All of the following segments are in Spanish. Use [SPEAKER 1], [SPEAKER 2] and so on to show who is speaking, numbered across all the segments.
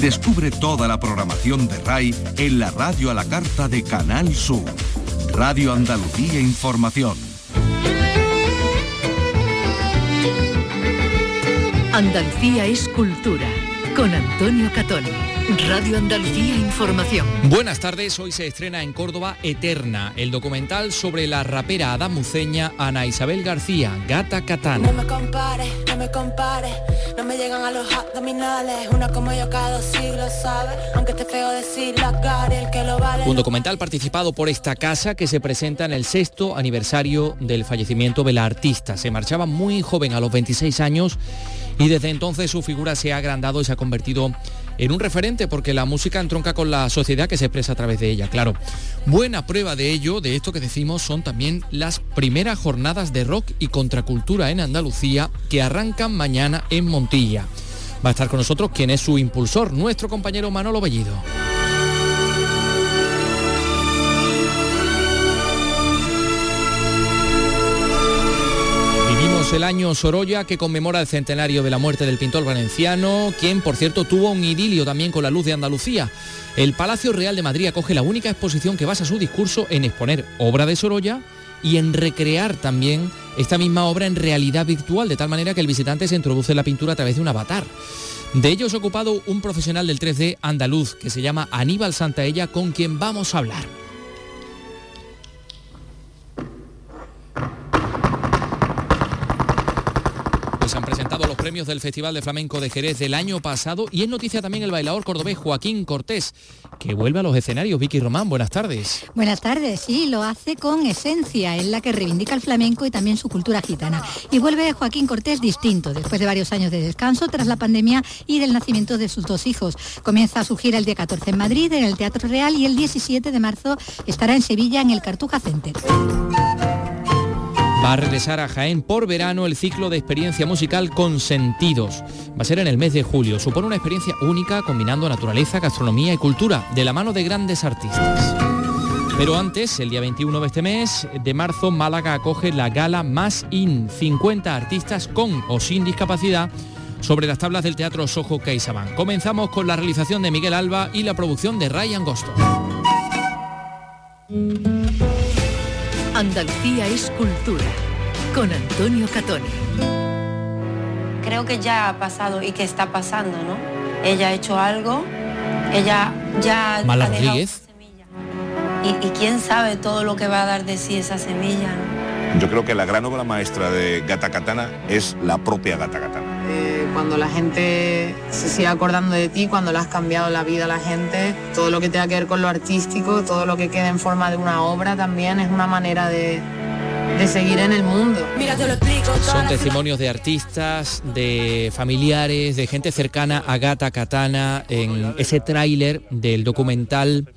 [SPEAKER 1] Descubre toda la programación de RAI en la radio a la carta de Canal Sur. Radio Andalucía Información.
[SPEAKER 2] Andalucía es cultura con Antonio Catón. Radio Andalucía Información.
[SPEAKER 3] Buenas tardes, hoy se estrena en Córdoba Eterna, el documental sobre la rapera adamuceña Ana Isabel García, Gata Katana.
[SPEAKER 4] No me compares, no me compares, no me llegan a los abdominales, una como yo cada dos siglos, ¿sabes? Aunque esté feo decir la cara, el que lo vale.
[SPEAKER 3] Un documental participado por esta casa que se presenta en el sexto aniversario del fallecimiento de la artista. Se marchaba muy joven, a los 26 años, y desde entonces su figura se ha agrandado y se ha convertido en un referente porque la música entronca con la sociedad que se expresa a través de ella, claro. Buena prueba de ello, de esto que decimos, son también las primeras jornadas de rock y contracultura en Andalucía que arrancan mañana en Montilla. Va a estar con nosotros quien es su impulsor, nuestro compañero Manolo Bellido. El año Sorolla que conmemora el centenario de la muerte del pintor valenciano, quien por cierto tuvo un idilio también con la luz de Andalucía. El Palacio Real de Madrid acoge la única exposición que basa su discurso en exponer obra de Sorolla y en recrear también esta misma obra en realidad virtual, de tal manera que el visitante se introduce en la pintura a través de un avatar. De ello es ocupado un profesional del 3D andaluz que se llama Aníbal Santaella, con quien vamos a hablar. Pues han presentado los premios del Festival de Flamenco de Jerez del año pasado y es noticia también el bailador cordobés Joaquín Cortés, que vuelve a los escenarios. Vicky Román, buenas tardes.
[SPEAKER 5] Buenas tardes, sí, lo hace con esencia, en la que reivindica el flamenco y también su cultura gitana. Y vuelve Joaquín Cortés distinto, después de varios años de descanso tras la pandemia y del nacimiento de sus dos hijos. Comienza su gira el día 14 en Madrid, en el Teatro Real, y el 17 de marzo estará en Sevilla, en el Cartuja Center.
[SPEAKER 3] Va a regresar a Jaén por verano el ciclo de experiencia musical con sentidos. Va a ser en el mes de julio. Supone una experiencia única combinando naturaleza, gastronomía y cultura de la mano de grandes artistas. Pero antes, el día 21 de este mes de marzo, Málaga acoge la gala Más In, 50 artistas con o sin discapacidad sobre las tablas del Teatro Sojo CaixaBank. Comenzamos con la realización de Miguel Alba y la producción de Ryan Gosto.
[SPEAKER 2] Andalucía es cultura con Antonio Catoni.
[SPEAKER 6] Creo que ya ha pasado y que está pasando, ¿no? Ella ha hecho algo, ella ya
[SPEAKER 3] Mala
[SPEAKER 6] ha dejado
[SPEAKER 3] Rodríguez.
[SPEAKER 6] semilla. Y, y quién sabe todo lo que va a dar de sí esa semilla, ¿no?
[SPEAKER 7] Yo creo que la gran obra maestra de Gata Katana es la propia Gata Katana.
[SPEAKER 8] Cuando la gente se sigue acordando de ti, cuando le has cambiado la vida a la gente, todo lo que tenga que ver con lo artístico, todo lo que quede en forma de una obra también es una manera de, de seguir en el mundo.
[SPEAKER 4] Mira, te lo explico.
[SPEAKER 3] Son testimonios de artistas, de familiares, de gente cercana a Gata Katana en ese tráiler del documental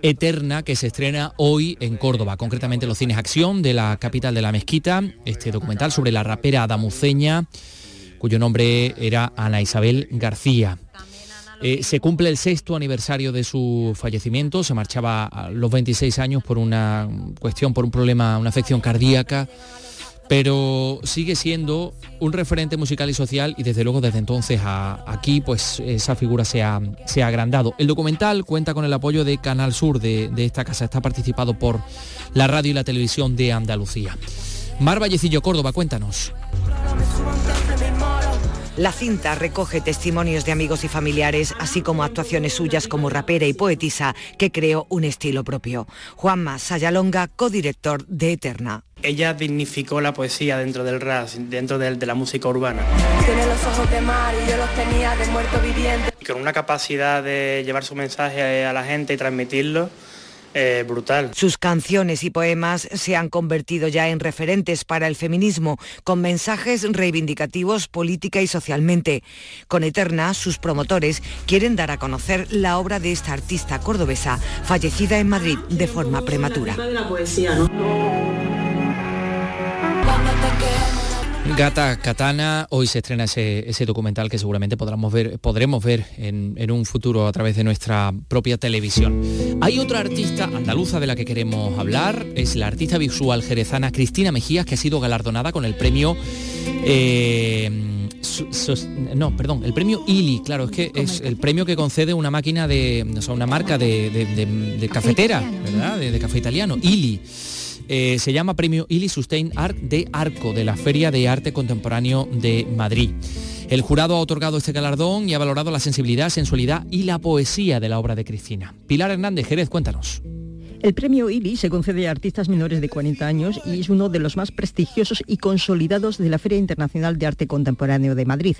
[SPEAKER 3] Eterna que se estrena hoy en Córdoba, concretamente en los cines Acción de la capital de la mezquita, este documental sobre la rapera adamuceña, cuyo nombre era Ana Isabel García. Eh, se cumple el sexto aniversario de su fallecimiento, se marchaba a los 26 años por una cuestión, por un problema, una afección cardíaca, pero sigue siendo un referente musical y social y desde luego desde entonces aquí pues esa figura se ha, se ha agrandado. El documental cuenta con el apoyo de Canal Sur de esta casa, está participado por la radio y la televisión de Andalucía. Mar Vallecillo, Córdoba, cuéntanos.
[SPEAKER 9] La cinta recoge testimonios de amigos y familiares, así como actuaciones suyas como rapera y poetisa, que creó un estilo propio. Juanma Sayalonga, codirector de Eterna.
[SPEAKER 10] Ella dignificó la poesía dentro del rap, dentro del- de, la música urbana.
[SPEAKER 4] Tiene los ojos de mar y yo los tenía de muerto viviente.
[SPEAKER 10] Y con una capacidad de llevar su mensaje a la gente y transmitirlo eh, brutal.
[SPEAKER 9] Sus canciones y poemas se han convertido ya en referentes para el feminismo, con mensajes reivindicativos política y socialmente. Con Eterna, sus promotores quieren dar a conocer la obra de esta artista cordobesa, fallecida en Madrid de forma prematura.
[SPEAKER 8] de la poesía, ¿no?
[SPEAKER 3] Gata Katana, hoy se estrena ese, ese documental que seguramente podremos ver, podremos ver en, en un futuro a través de nuestra propia televisión. Hay otra artista andaluza de la que queremos hablar, es la artista visual jerezana Cristina Mejías, que ha sido galardonada con el premio eh, no, perdón, el premio ILI, claro, es que es el premio que concede una máquina de, o sea, una marca de, cafetera, ¿verdad? De, café italiano, ILI. Eh, se llama Premio ILI Sustain Art de Arco, de la Feria de Arte Contemporáneo de Madrid. El jurado ha otorgado este galardón y ha valorado la sensibilidad, sensualidad y la poesía de la obra de Cristina. Pilar Hernández Jerez, cuéntanos.
[SPEAKER 11] El premio IBI se concede a artistas menores de 40 años y es uno de los más prestigiosos y consolidados de la Feria Internacional de Arte Contemporáneo de Madrid.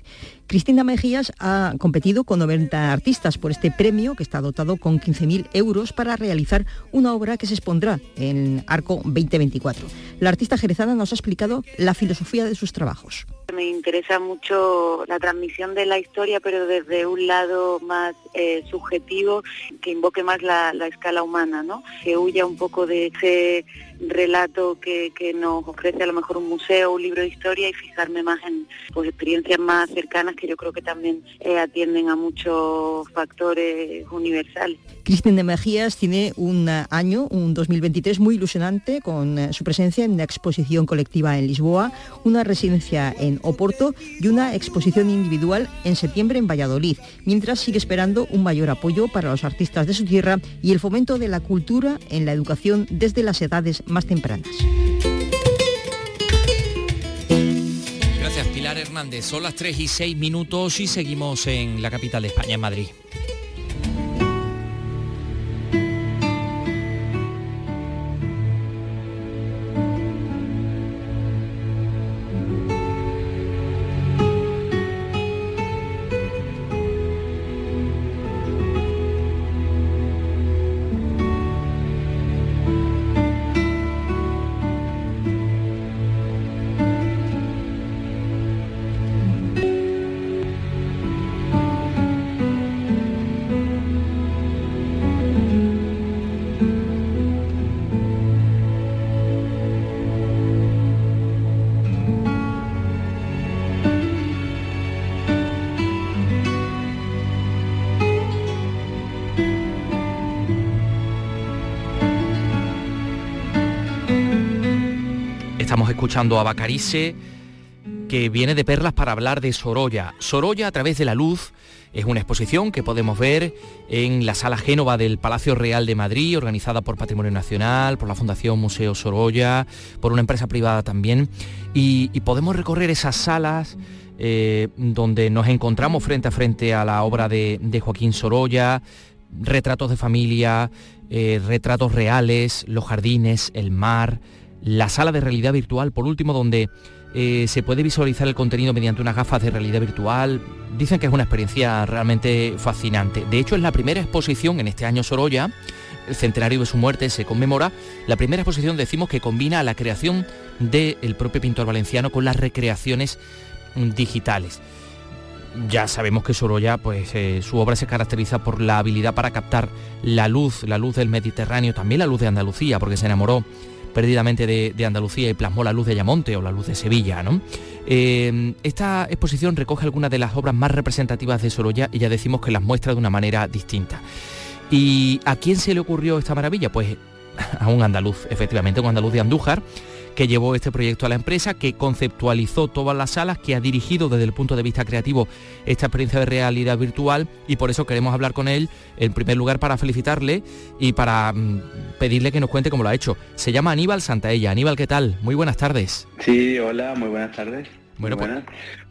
[SPEAKER 11] Cristina Mejías ha competido con 90 artistas por este premio que está dotado con 15.000 euros para realizar una obra que se expondrá en Arco 2024. La artista jerezana nos ha explicado la filosofía de sus trabajos.
[SPEAKER 12] Me interesa mucho la transmisión de la historia, pero desde un lado más eh, subjetivo, que invoque más la, la escala humana, ¿no? que huya un poco de ese relato que, nos ofrece a lo mejor un museo, un libro de historia y fijarme más en pues, experiencias más cercanas que yo creo que también eh, atienden a muchos factores universales.
[SPEAKER 11] Cristina de Mejías tiene un año, un 2023 muy ilusionante con eh, su presencia en la exposición colectiva en Lisboa, una residencia en Oporto y una exposición individual en septiembre en Valladolid, mientras sigue esperando un mayor apoyo para los artistas de su tierra y el fomento de la cultura en la educación desde las edades más tempranas.
[SPEAKER 3] Gracias Pilar Hernández. Son las 3 y 6 minutos y seguimos en la capital de España, en Madrid. Escuchando a Bacarice, que viene de Perlas para hablar de Sorolla. Sorolla a través de la luz es una exposición que podemos ver en la Sala Génova del Palacio Real de Madrid, organizada por Patrimonio Nacional, por la Fundación Museo Sorolla, por una empresa privada también. Y, podemos recorrer esas salas eh, donde nos encontramos frente a frente a la obra de, Joaquín Sorolla, retratos de familia, eh, retratos reales, los jardines, el mar, la sala de realidad virtual, por último, donde eh, se puede visualizar el contenido mediante unas gafas de realidad virtual. Dicen que es una experiencia realmente fascinante. De hecho, es la primera exposición en este año Sorolla, el centenario de su muerte se conmemora, la primera exposición decimos que combina la creación del propio pintor valenciano con las recreaciones digitales. Ya sabemos que Sorolla, pues eh, su obra se caracteriza por la habilidad para captar la luz, la luz del Mediterráneo, también la luz de Andalucía, porque se enamoró perdidamente de, Andalucía y plasmó la luz de Ayamonte o la luz de Sevilla. ¿no? Eh, esta exposición recoge algunas de las obras más representativas de Sorolla y ya decimos que las muestra de una manera distinta. ¿Y a quién se le ocurrió esta maravilla? Pues a un andaluz, efectivamente, un andaluz de Andújar, que llevó este proyecto a la empresa, que conceptualizó todas las salas, que ha dirigido desde el punto de vista creativo esta experiencia de realidad virtual y por eso queremos hablar con él en primer lugar para felicitarle y para mm, pedirle que nos cuente cómo lo ha hecho. Se llama Aníbal Santaella. Aníbal, ¿qué tal? Muy buenas tardes.
[SPEAKER 13] Sí, hola, muy buenas tardes.
[SPEAKER 3] Bueno, pues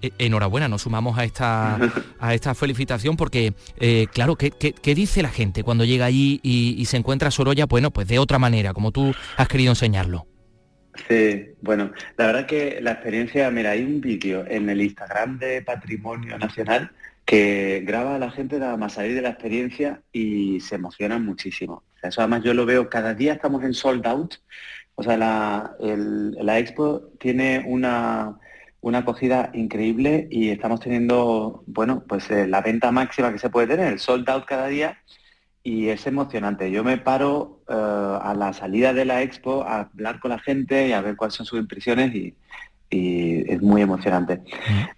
[SPEAKER 3] eh, enhorabuena, nos sumamos a esta, a esta felicitación porque, eh, claro, ¿qué, ¿qué, dice la gente cuando llega allí y, y, se encuentra Sorolla? Bueno, pues de otra manera, como tú has querido enseñarlo.
[SPEAKER 13] Sí, bueno, la verdad que la experiencia, mira, hay un vídeo en el Instagram de Patrimonio Nacional que graba a la gente nada más salir de la experiencia y se emocionan muchísimo. eso además yo lo veo, cada día estamos en sold out, o sea, la, la expo tiene una, una acogida increíble y estamos teniendo, bueno, pues eh, la venta máxima que se puede tener, el sold out cada día y es emocionante. Yo me paro eh, a la salida de la expo a hablar con la gente y a ver cuáles son sus impresiones y, es muy emocionante.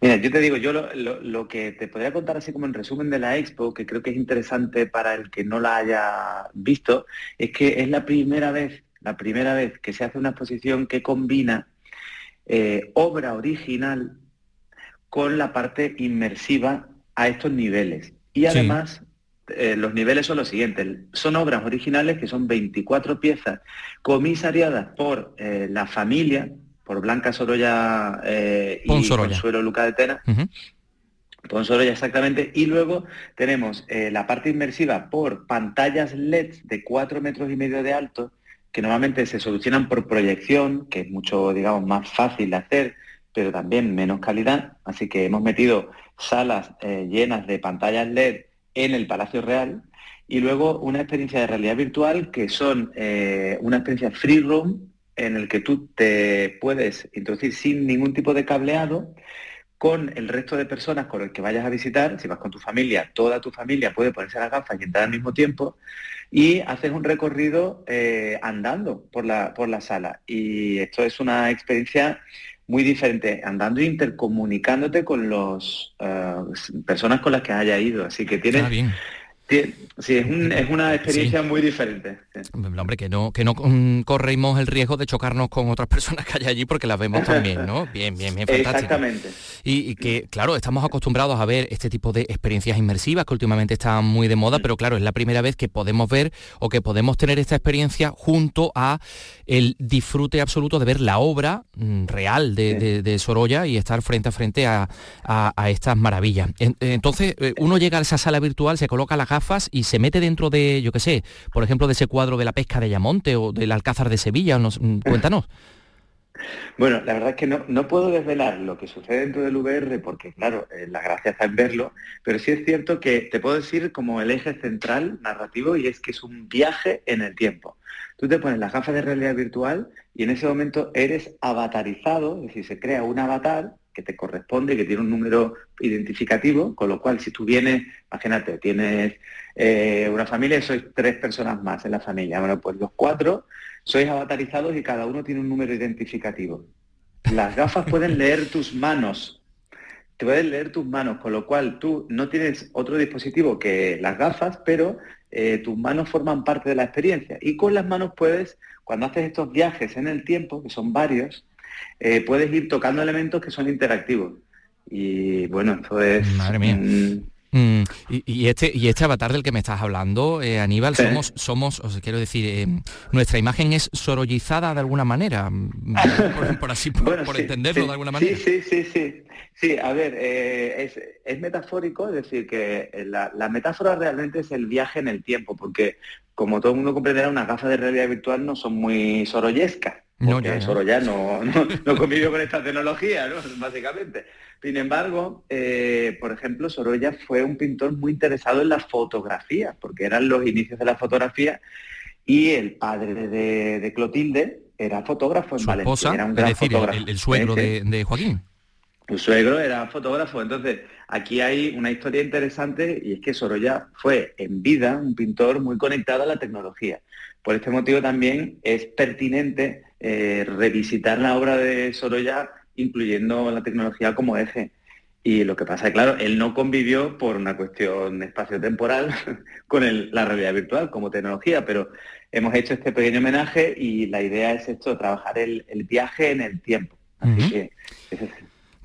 [SPEAKER 13] Mira, yo te digo, yo lo, que te podría contar así como en resumen de la expo, que creo que es interesante para el que no la haya visto, es que es la primera vez, la primera vez que se hace una exposición que combina eh, obra original con la parte inmersiva a estos niveles. Y además, eh, los niveles son los siguientes. Son obras originales que son 24 piezas comisariadas por eh, la familia, por Blanca Sorolla eh, y Consuelo Luca de Tena. Sorolla exactamente. Y luego tenemos la parte inmersiva por pantallas LED de 4 metros y medio de alto, que normalmente se solucionan por proyección, que es mucho, digamos, más fácil de hacer, pero también menos calidad. Así que hemos metido salas llenas de pantallas LED en el Palacio Real y luego una experiencia de realidad virtual que son eh, una experiencia free room en el que tú te puedes introducir sin ningún tipo de cableado con el resto de personas con el que vayas a visitar, si vas con tu familia, toda tu familia puede ponerse las gafas y entrar al mismo tiempo, y haces un recorrido eh, andando por la, por la sala. Y esto es una experiencia muy diferente, andando e intercomunicándote con las eh, personas con las que haya ido. Así que tienes, Sí, es, una experiencia muy diferente.
[SPEAKER 3] Hombre, que no, que no corremos el riesgo de chocarnos con otras personas que hay allí porque las vemos también, ¿no? Bien, bien, bien, fantástico.
[SPEAKER 13] Exactamente.
[SPEAKER 3] Y, que, claro, estamos acostumbrados a ver este tipo de experiencias inmersivas que últimamente están muy de moda, pero claro, es la primera vez que podemos ver o que podemos tener esta experiencia junto a el disfrute absoluto de ver la obra mm, real de, Sorolla y estar frente a frente a, estas maravillas. Entonces, eh, uno llega a esa sala virtual, se coloca la gafas y se mete dentro de, yo qué sé, por ejemplo, de ese cuadro de la pesca de Ayamonte o del Alcázar de Sevilla? Nos, mm, cuéntanos.
[SPEAKER 13] Bueno, la verdad es que no, puedo desvelar lo que sucede dentro del VR porque, claro, eh, la gracia está en verlo, pero sí es cierto que te puedo decir como el eje central narrativo y es que es un viaje en el tiempo. Tú te pones las gafas de realidad virtual y en ese momento eres avatarizado, es decir, se crea un avatar que te corresponde, que tiene un número identificativo, con lo cual si tú vienes, imagínate, tienes eh, una familia y sois tres personas más en la familia, bueno, pues los cuatro sois avatarizados y cada uno tiene un número identificativo. Las gafas pueden leer tus manos, te pueden leer tus manos, con lo cual tú no tienes otro dispositivo que las gafas, pero eh, tus manos forman parte de la experiencia. Y con las manos puedes, cuando haces estos viajes en el tiempo, que son varios, eh, puedes ir tocando elementos que son interactivos. Y bueno, eso es...
[SPEAKER 3] Madre mía. Mm, y, este, y este avatar del que me estás hablando, eh, Aníbal, somos, somos, os quiero decir, eh, nuestra imagen es sorollizada de alguna manera, mm, por, así, por, entenderlo de alguna manera.
[SPEAKER 13] Sí, sí, sí, sí. a ver, es, metafórico, es decir, que la, la, metáfora realmente es el viaje en el tiempo, porque como todo el mundo comprenderá, unas gafas de realidad virtual no son muy sorollescas. No, ya, ya no, no, convivió con esta tecnología, ¿no? básicamente. Sin embargo, eh, por ejemplo, Sorolla fue un pintor muy interesado en la fotografía, porque eran los inicios de la fotografía, y el padre de, Clotilde era fotógrafo en Valencia. Era un gran
[SPEAKER 3] decir, El, suegro de, de Joaquín.
[SPEAKER 13] Su suegro era fotógrafo, entonces aquí hay una historia interesante y es que Sorolla fue en vida un pintor muy conectado a la tecnología. Por este motivo también es pertinente eh, revisitar la obra de Sorolla incluyendo la tecnología como eje. Y lo que pasa es claro, él no convivió por una cuestión espacio-temporal con la realidad virtual como tecnología, pero hemos hecho este pequeño homenaje y la idea es esto, trabajar el, viaje en el tiempo. Así que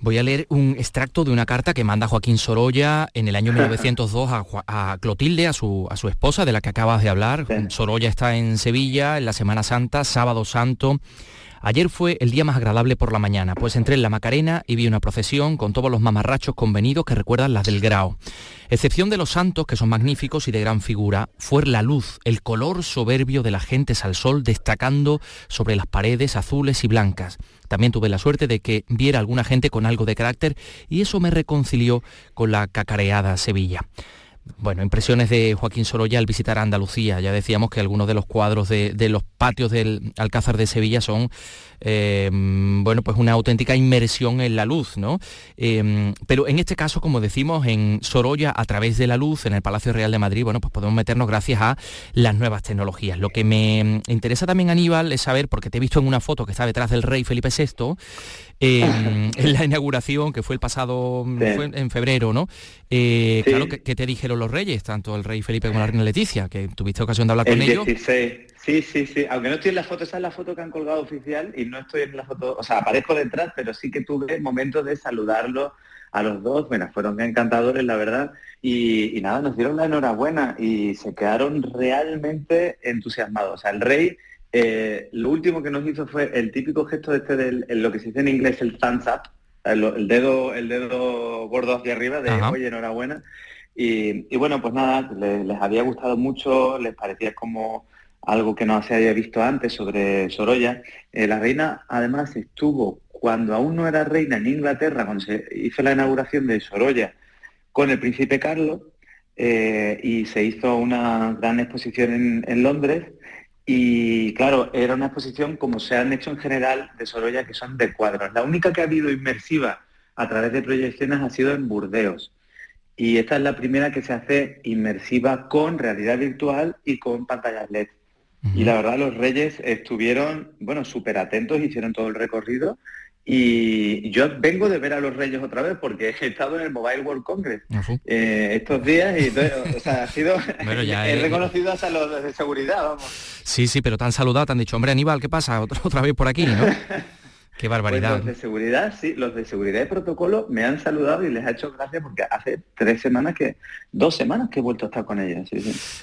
[SPEAKER 3] Voy a leer un extracto de una carta que manda Joaquín Sorolla en el año 1902 a, Clotilde, a su, a su, esposa de la que acabas de hablar. Sorolla está en Sevilla en la Semana Santa, sábado santo. Ayer fue el día más agradable por la mañana, pues entré en la Macarena y vi una procesión con todos los mamarrachos convenidos que recuerdan las del Grao. Excepción de los santos, que son magníficos y de gran figura, fue la luz, el color soberbio de las gentes al sol destacando sobre las paredes azules y blancas. También tuve la suerte de que viera alguna gente con algo de carácter y eso me reconcilió con la cacareada Sevilla. Bueno, impresiones de Joaquín Sorolla al visitar Andalucía. Ya decíamos que algunos de los cuadros de, los patios del Alcázar de Sevilla son, eh, bueno, pues una auténtica inmersión en la luz, ¿no? Eh, pero en este caso, como decimos, en Sorolla, a través de la luz, en el Palacio Real de Madrid, bueno, pues podemos meternos gracias a las nuevas tecnologías. Lo que me interesa también, Aníbal, es saber, porque te he visto en una foto que está detrás del rey Felipe VI, en la inauguración, que fue el pasado, en febrero, ¿no? Eh, claro, ¿qué, te dijeron los reyes, tanto el rey Felipe como la reina Leticia? Que tuviste ocasión de hablar con ellos.
[SPEAKER 13] Sí, sí, sí. Aunque no estoy en la foto, esa es la foto que han colgado oficial y no estoy en la foto, o sea, aparezco detrás, pero sí que tuve momentos de saludarlo a los dos, bueno, fueron encantadores, la verdad, y, nada, nos dieron la enhorabuena y se quedaron realmente entusiasmados. O sea, el rey, eh, lo último que nos hizo fue el típico gesto este del, lo que se dice en inglés el thumbs up, el, dedo, el dedo gordo hacia arriba de oye, enhorabuena. Y, bueno, pues nada, les, había gustado mucho, les parecía como algo que no se había visto antes sobre Sorolla. Eh, la reina además estuvo cuando aún no era reina en Inglaterra, cuando se hizo la inauguración de Sorolla con el príncipe Carlos, eh, y se hizo una gran exposición en, Londres. Y claro, era una exposición como se han hecho en general de Sorolla, que son de cuadros. La única que ha habido inmersiva a través de proyecciones ha sido en Burdeos. Y esta es la primera que se hace inmersiva con realidad virtual y con pantallas LED. Y la verdad los reyes estuvieron, bueno, súper atentos, hicieron todo el recorrido y yo vengo de ver a los Reyes otra vez porque he estado en el Mobile World Congress ah, eh, estos días y o sea, ha sido he reconocido hasta los de seguridad, vamos.
[SPEAKER 3] Sí, sí, pero tan saludado, te han dicho, hombre Aníbal, ¿qué pasa? Otra, otra vez por aquí, ¿no? Qué pues barbaridad.
[SPEAKER 13] los de seguridad, sí, los de seguridad y protocolo me han saludado y les ha hecho gracias porque hace tres semanas que, dos semanas que he vuelto a estar con ellos.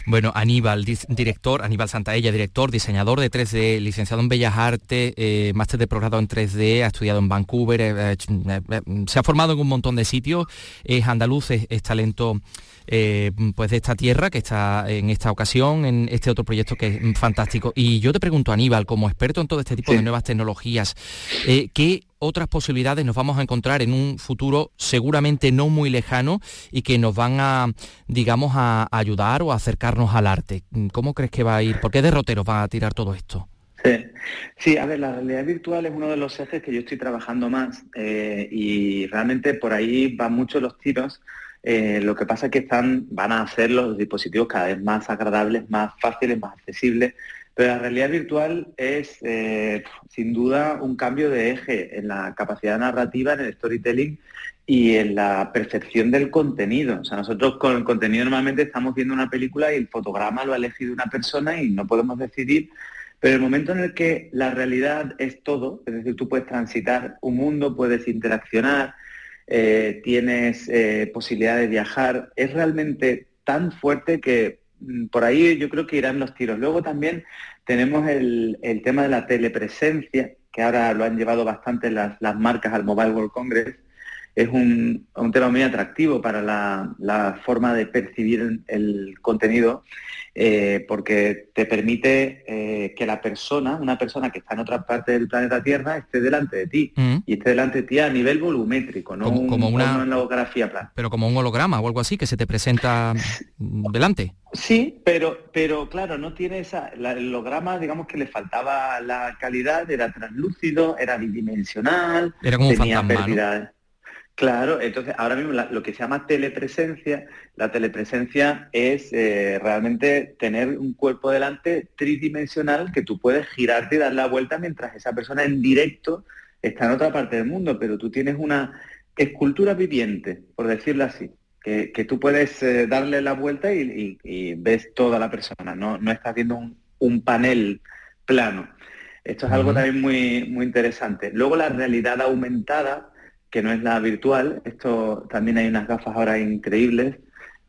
[SPEAKER 3] Bueno, Aníbal, director, Aníbal Santaella, director, diseñador de 3D, licenciado en Bellas Artes, eh, máster de progrado en 3D, ha estudiado en Vancouver, eh, eh, se ha formado en un montón de sitios, es andaluz, es talento pues de esta tierra que está en esta ocasión, en este otro proyecto que es fantástico. Y yo te pregunto, Aníbal, como experto en todo este tipo de nuevas tecnologías, eh, ¿qué otras posibilidades nos vamos a encontrar en un futuro seguramente no muy lejano y que nos van a, digamos, a, ayudar o a acercarnos al arte? ¿Cómo crees que va a ir? ¿Por qué derroteros va a tirar todo esto?
[SPEAKER 13] Sí. a ver, la realidad virtual es uno de los ejes que yo estoy trabajando más eh, y realmente por ahí van muchos los tiros eh, lo que pasa es que están, van a hacer los dispositivos cada vez más agradables, más fáciles, más accesibles, pero la realidad virtual es eh, sin duda un cambio de eje en la capacidad narrativa, en el storytelling y en la percepción del contenido. O sea, nosotros con el contenido normalmente estamos viendo una película y el fotograma lo ha elegido una persona y no podemos decidir, pero el momento en el que la realidad es todo, es decir, tú puedes transitar un mundo, puedes interaccionar, eh, tienes eh, posibilidad de viajar, es realmente tan fuerte que por ahí yo creo que irán los tiros. Luego también tenemos el, tema de la telepresencia, que ahora lo han llevado bastante las, marcas al Mobile World Congress. Es un, tema muy atractivo para la, la forma de percibir el contenido eh, porque te permite eh, que la persona, una persona que está en otra parte del planeta Tierra, esté delante de ti mm. y esté delante de ti a nivel volumétrico, no como, una holografía plana.
[SPEAKER 3] Pero como un holograma o algo así que se te presenta delante.
[SPEAKER 13] Sí, pero, pero claro, no tiene esa. el holograma, digamos que le faltaba la calidad, era translúcido, era bidimensional,
[SPEAKER 3] era como tenía pérdida,
[SPEAKER 13] Claro, entonces ahora mismo lo que se llama telepresencia, la telepresencia es eh, realmente tener un cuerpo delante tridimensional que tú puedes girarte y dar la vuelta mientras esa persona en directo está en otra parte del mundo, pero tú tienes una escultura viviente, por decirlo así, que, tú puedes eh, darle la vuelta y, ves toda la persona, no, no estás viendo un, panel plano. Esto es algo también muy, muy interesante. Luego la realidad aumentada que no es la virtual. Esto también hay unas gafas ahora increíbles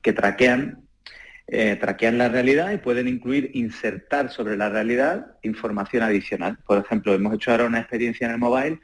[SPEAKER 13] que traquean, eh, traquean la realidad y pueden incluir, insertar sobre la realidad información adicional. Por ejemplo, hemos hecho ahora una experiencia en el mobile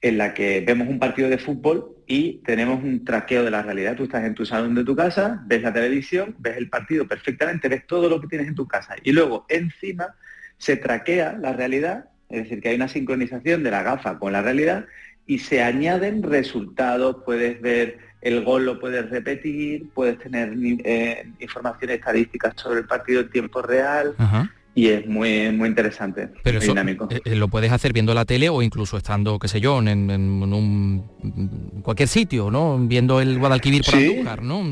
[SPEAKER 13] en la que vemos un partido de fútbol y tenemos un traqueo de la realidad. Tú estás en tu salón de tu casa, ves la televisión, ves el partido perfectamente, ves todo lo que tienes en tu casa. Y luego encima se traquea la realidad, es decir, que hay una sincronización de la gafa con la realidad y se añaden resultados, puedes ver el gol, lo puedes repetir, puedes tener eh, informaciones estadísticas sobre el partido en tiempo real. Y es muy muy interesante,
[SPEAKER 3] Pero
[SPEAKER 13] muy dinámico.
[SPEAKER 3] Eh, eh, lo puedes hacer viendo la tele o incluso estando, qué sé yo, en, un cualquier sitio, ¿no? Viendo el Guadalquivir por Andújar, ¿no?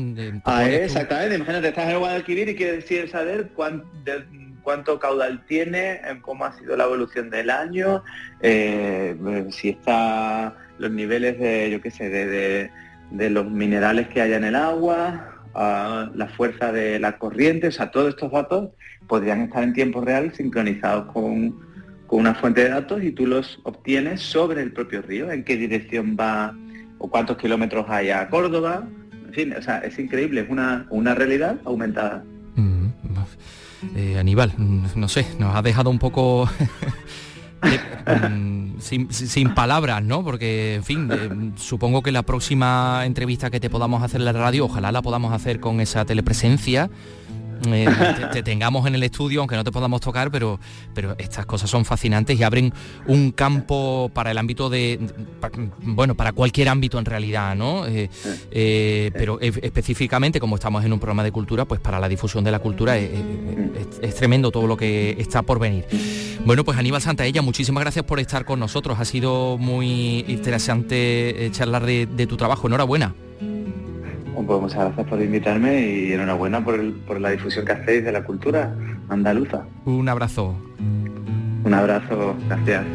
[SPEAKER 13] Ah, exactamente. Imagínate, estás en el Guadalquivir y quieres saber cuánto cuánto caudal tiene, cómo ha sido la evolución del año, eh, si está los niveles de, yo qué sé, de, los minerales que haya en el agua, la fuerza de la corriente, o sea, todos estos datos podrían estar en tiempo real sincronizados con, una fuente de datos y tú los obtienes sobre el propio río, en qué dirección va o cuántos kilómetros hay a Córdoba. En fin, o sea, es increíble, es una, una realidad aumentada.
[SPEAKER 3] Mm, eh, Aníbal, mm, no sé, nos ha dejado un poco mm, sin, palabras, ¿no? Porque, en fin, eh, supongo que la próxima entrevista que te podamos hacer en la radio, ojalá la podamos hacer con esa telepresencia eh, te, tengamos en el estudio, aunque no te podamos tocar, pero, pero estas cosas son fascinantes y abren un campo para el ámbito de, bueno, para cualquier ámbito en realidad, ¿no? Eh, eh, pero específicamente, como estamos en un programa de cultura, pues para la difusión de la cultura es, tremendo todo lo que está por venir. Bueno, pues Aníbal Santaella, muchísimas gracias por estar con nosotros. Ha sido muy interesante charlar de tu trabajo. Enhorabuena.
[SPEAKER 13] Pues muchas gracias por invitarme y enhorabuena por, por la difusión que hacéis de la cultura andaluza.
[SPEAKER 3] Un abrazo.
[SPEAKER 13] Un abrazo, gracias.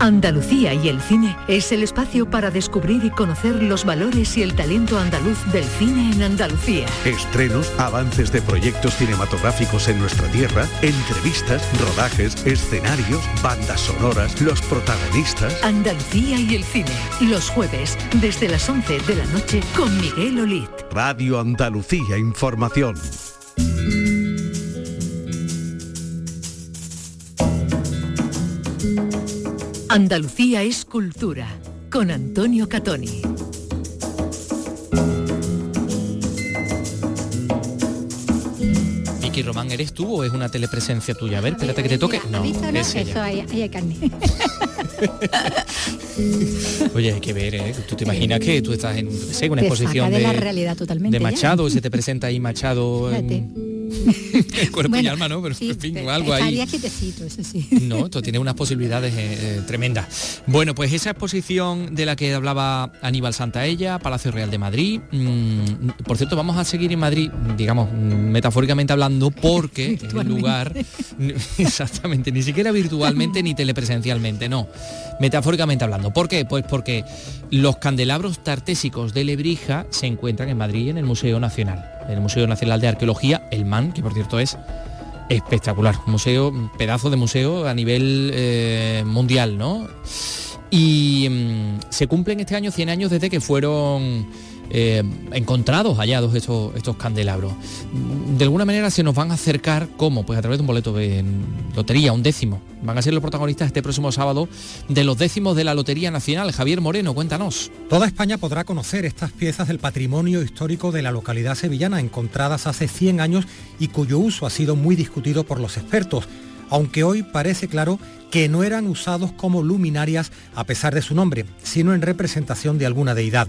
[SPEAKER 2] Andalucía y el cine es el espacio para descubrir y conocer los valores y el talento andaluz del cine en Andalucía.
[SPEAKER 14] Estrenos, avances de proyectos cinematográficos en nuestra tierra, entrevistas, rodajes, escenarios, bandas sonoras, los protagonistas.
[SPEAKER 2] Andalucía y el cine, los jueves, desde las 11 de la noche con Miguel Olit.
[SPEAKER 14] Radio Andalucía Información.
[SPEAKER 2] Andalucía es cultura, con Antonio Catoni.
[SPEAKER 3] Vicky Román, ¿eres tú o es una telepresencia tuya? A ver, espérate que te toque.
[SPEAKER 5] No, es eso, ahí, hay carne.
[SPEAKER 3] Oye, hay que ver, ¿eh? Tú te imaginas que tú estás en una exposición
[SPEAKER 5] de, la realidad totalmente,
[SPEAKER 3] de Machado, y se te presenta ahí Machado cuerpo y alma, ¿no? Pero en fin, algo ahí.
[SPEAKER 5] eso sí.
[SPEAKER 3] No, esto tiene unas posibilidades eh, eh, tremendas. Bueno, pues esa exposición de la que hablaba Aníbal Santaella, Palacio Real de Madrid. Mm, por cierto, vamos a seguir en Madrid, digamos, metafóricamente hablando, porque es el lugar. exactamente, ni siquiera virtualmente ni telepresencialmente, no. Metafóricamente hablando. ¿Por qué? Pues porque los candelabros tartésicos de Lebrija se encuentran en Madrid en el Museo Nacional el Museo Nacional de Arqueología, el MAN, que por cierto es espectacular, museo, pedazo de museo a nivel eh, mundial, ¿no? Y mm, se cumplen este año 100 años desde que fueron eh, encontrados, hallados estos, candelabros. De alguna manera se nos van a acercar, ¿cómo? Pues a través de un boleto de lotería, un décimo. Van a ser los protagonistas este próximo sábado de los décimos de la Lotería Nacional. Javier Moreno, cuéntanos.
[SPEAKER 15] Toda España podrá conocer estas piezas del patrimonio histórico de la localidad sevillana, encontradas hace 100 años y cuyo uso ha sido muy discutido por los expertos aunque hoy parece claro que no eran usados como luminarias a pesar de su nombre, sino en representación de alguna deidad.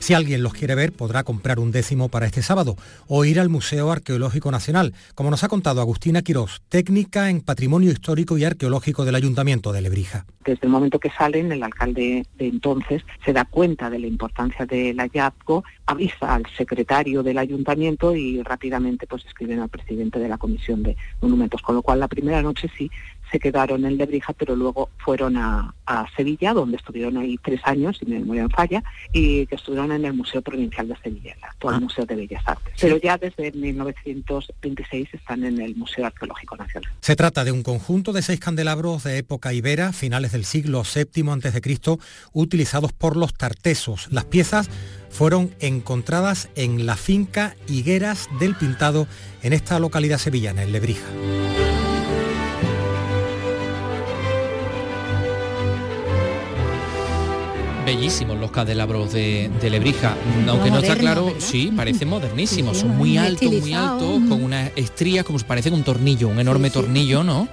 [SPEAKER 15] Si alguien los quiere ver, podrá comprar un décimo para este sábado o ir al Museo Arqueológico Nacional, como nos ha contado Agustina Quirós, técnica en Patrimonio Histórico y Arqueológico del Ayuntamiento de Lebrija.
[SPEAKER 16] Desde el momento que salen, el alcalde de entonces se da cuenta de la importancia del hallazgo, avisa al secretario del ayuntamiento y rápidamente pues escriben al presidente de la Comisión de Monumentos, con lo cual la primera noche sí se quedaron en Lebrija, pero luego fueron a, Sevilla, donde estuvieron ahí tres años, si me memoria en falla, y que estuvieron en el Museo Provincial de Sevilla, el actual ah. Museo de Bellas Artes. Pero ya desde 1926 están en el Museo Arqueológico Nacional.
[SPEAKER 15] Se trata de un conjunto de seis candelabros de época ibera, finales del siglo VII a.C., utilizados por los tartesos. Las piezas fueron encontradas en la finca Higueras del Pintado en esta localidad sevillana, en Lebrija.
[SPEAKER 3] Bellísimos los candelabros de, Lebrija, aunque no está claro, sí, parecen modernísimos, son muy altos, muy altos, con unas estrías como si parecen un tornillo, un enorme tornillo, ¿no?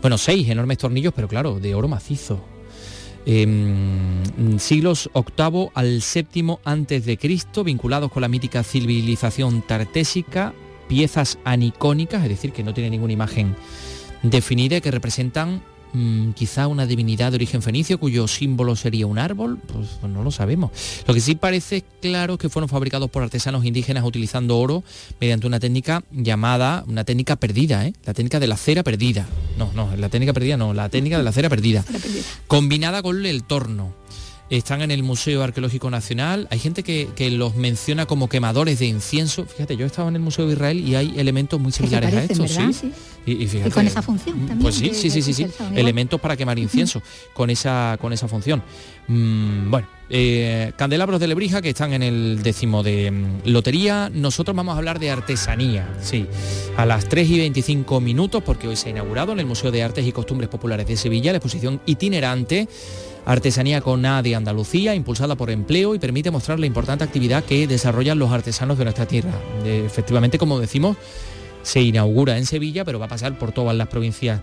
[SPEAKER 3] Bueno, seis enormes tornillos, pero claro, de oro macizo. Em, siglos octavo al séptimo antes de Cristo, vinculados con la mítica civilización tartésica, piezas anicónicas, es decir, que no tiene ninguna imagen definida, que representan Mm, quizá una divinidad de origen fenicio cuyo símbolo sería un árbol, pues, pues, no lo sabemos. Lo que sí parece claro es que fueron fabricados por artesanos indígenas utilizando oro mediante una técnica llamada, una técnica perdida, ¿eh? la técnica de la cera perdida. No, no, la técnica perdida no, la técnica de la cera perdida, combinada con el torno. Están en el Museo Arqueológico Nacional. Hay gente que, que los menciona como quemadores de incienso. Fíjate, yo he estado en el Museo de Israel y hay elementos muy similares a estos.
[SPEAKER 5] ¿verdad?
[SPEAKER 3] ¿sí?
[SPEAKER 5] Sí.
[SPEAKER 3] Y, y fíjate,
[SPEAKER 5] Y con esa función también.
[SPEAKER 3] Pues sí, sí, sí, sí, sí. Elementos para quemar incienso con esa con esa función. Mm, bueno, eh, candelabros de Lebrija que están en el décimo de mm, lotería. Nosotros vamos a hablar de artesanía, sí, a las 3 y 25 minutos, porque hoy se ha inaugurado en el Museo de Artes y Costumbres Populares de Sevilla la exposición itinerante Artesanía con A de Andalucía, impulsada por empleo y permite mostrar la importante actividad que desarrollan los artesanos de nuestra tierra. Efectivamente, como decimos, se inaugura en Sevilla, pero va a pasar por todas las provincias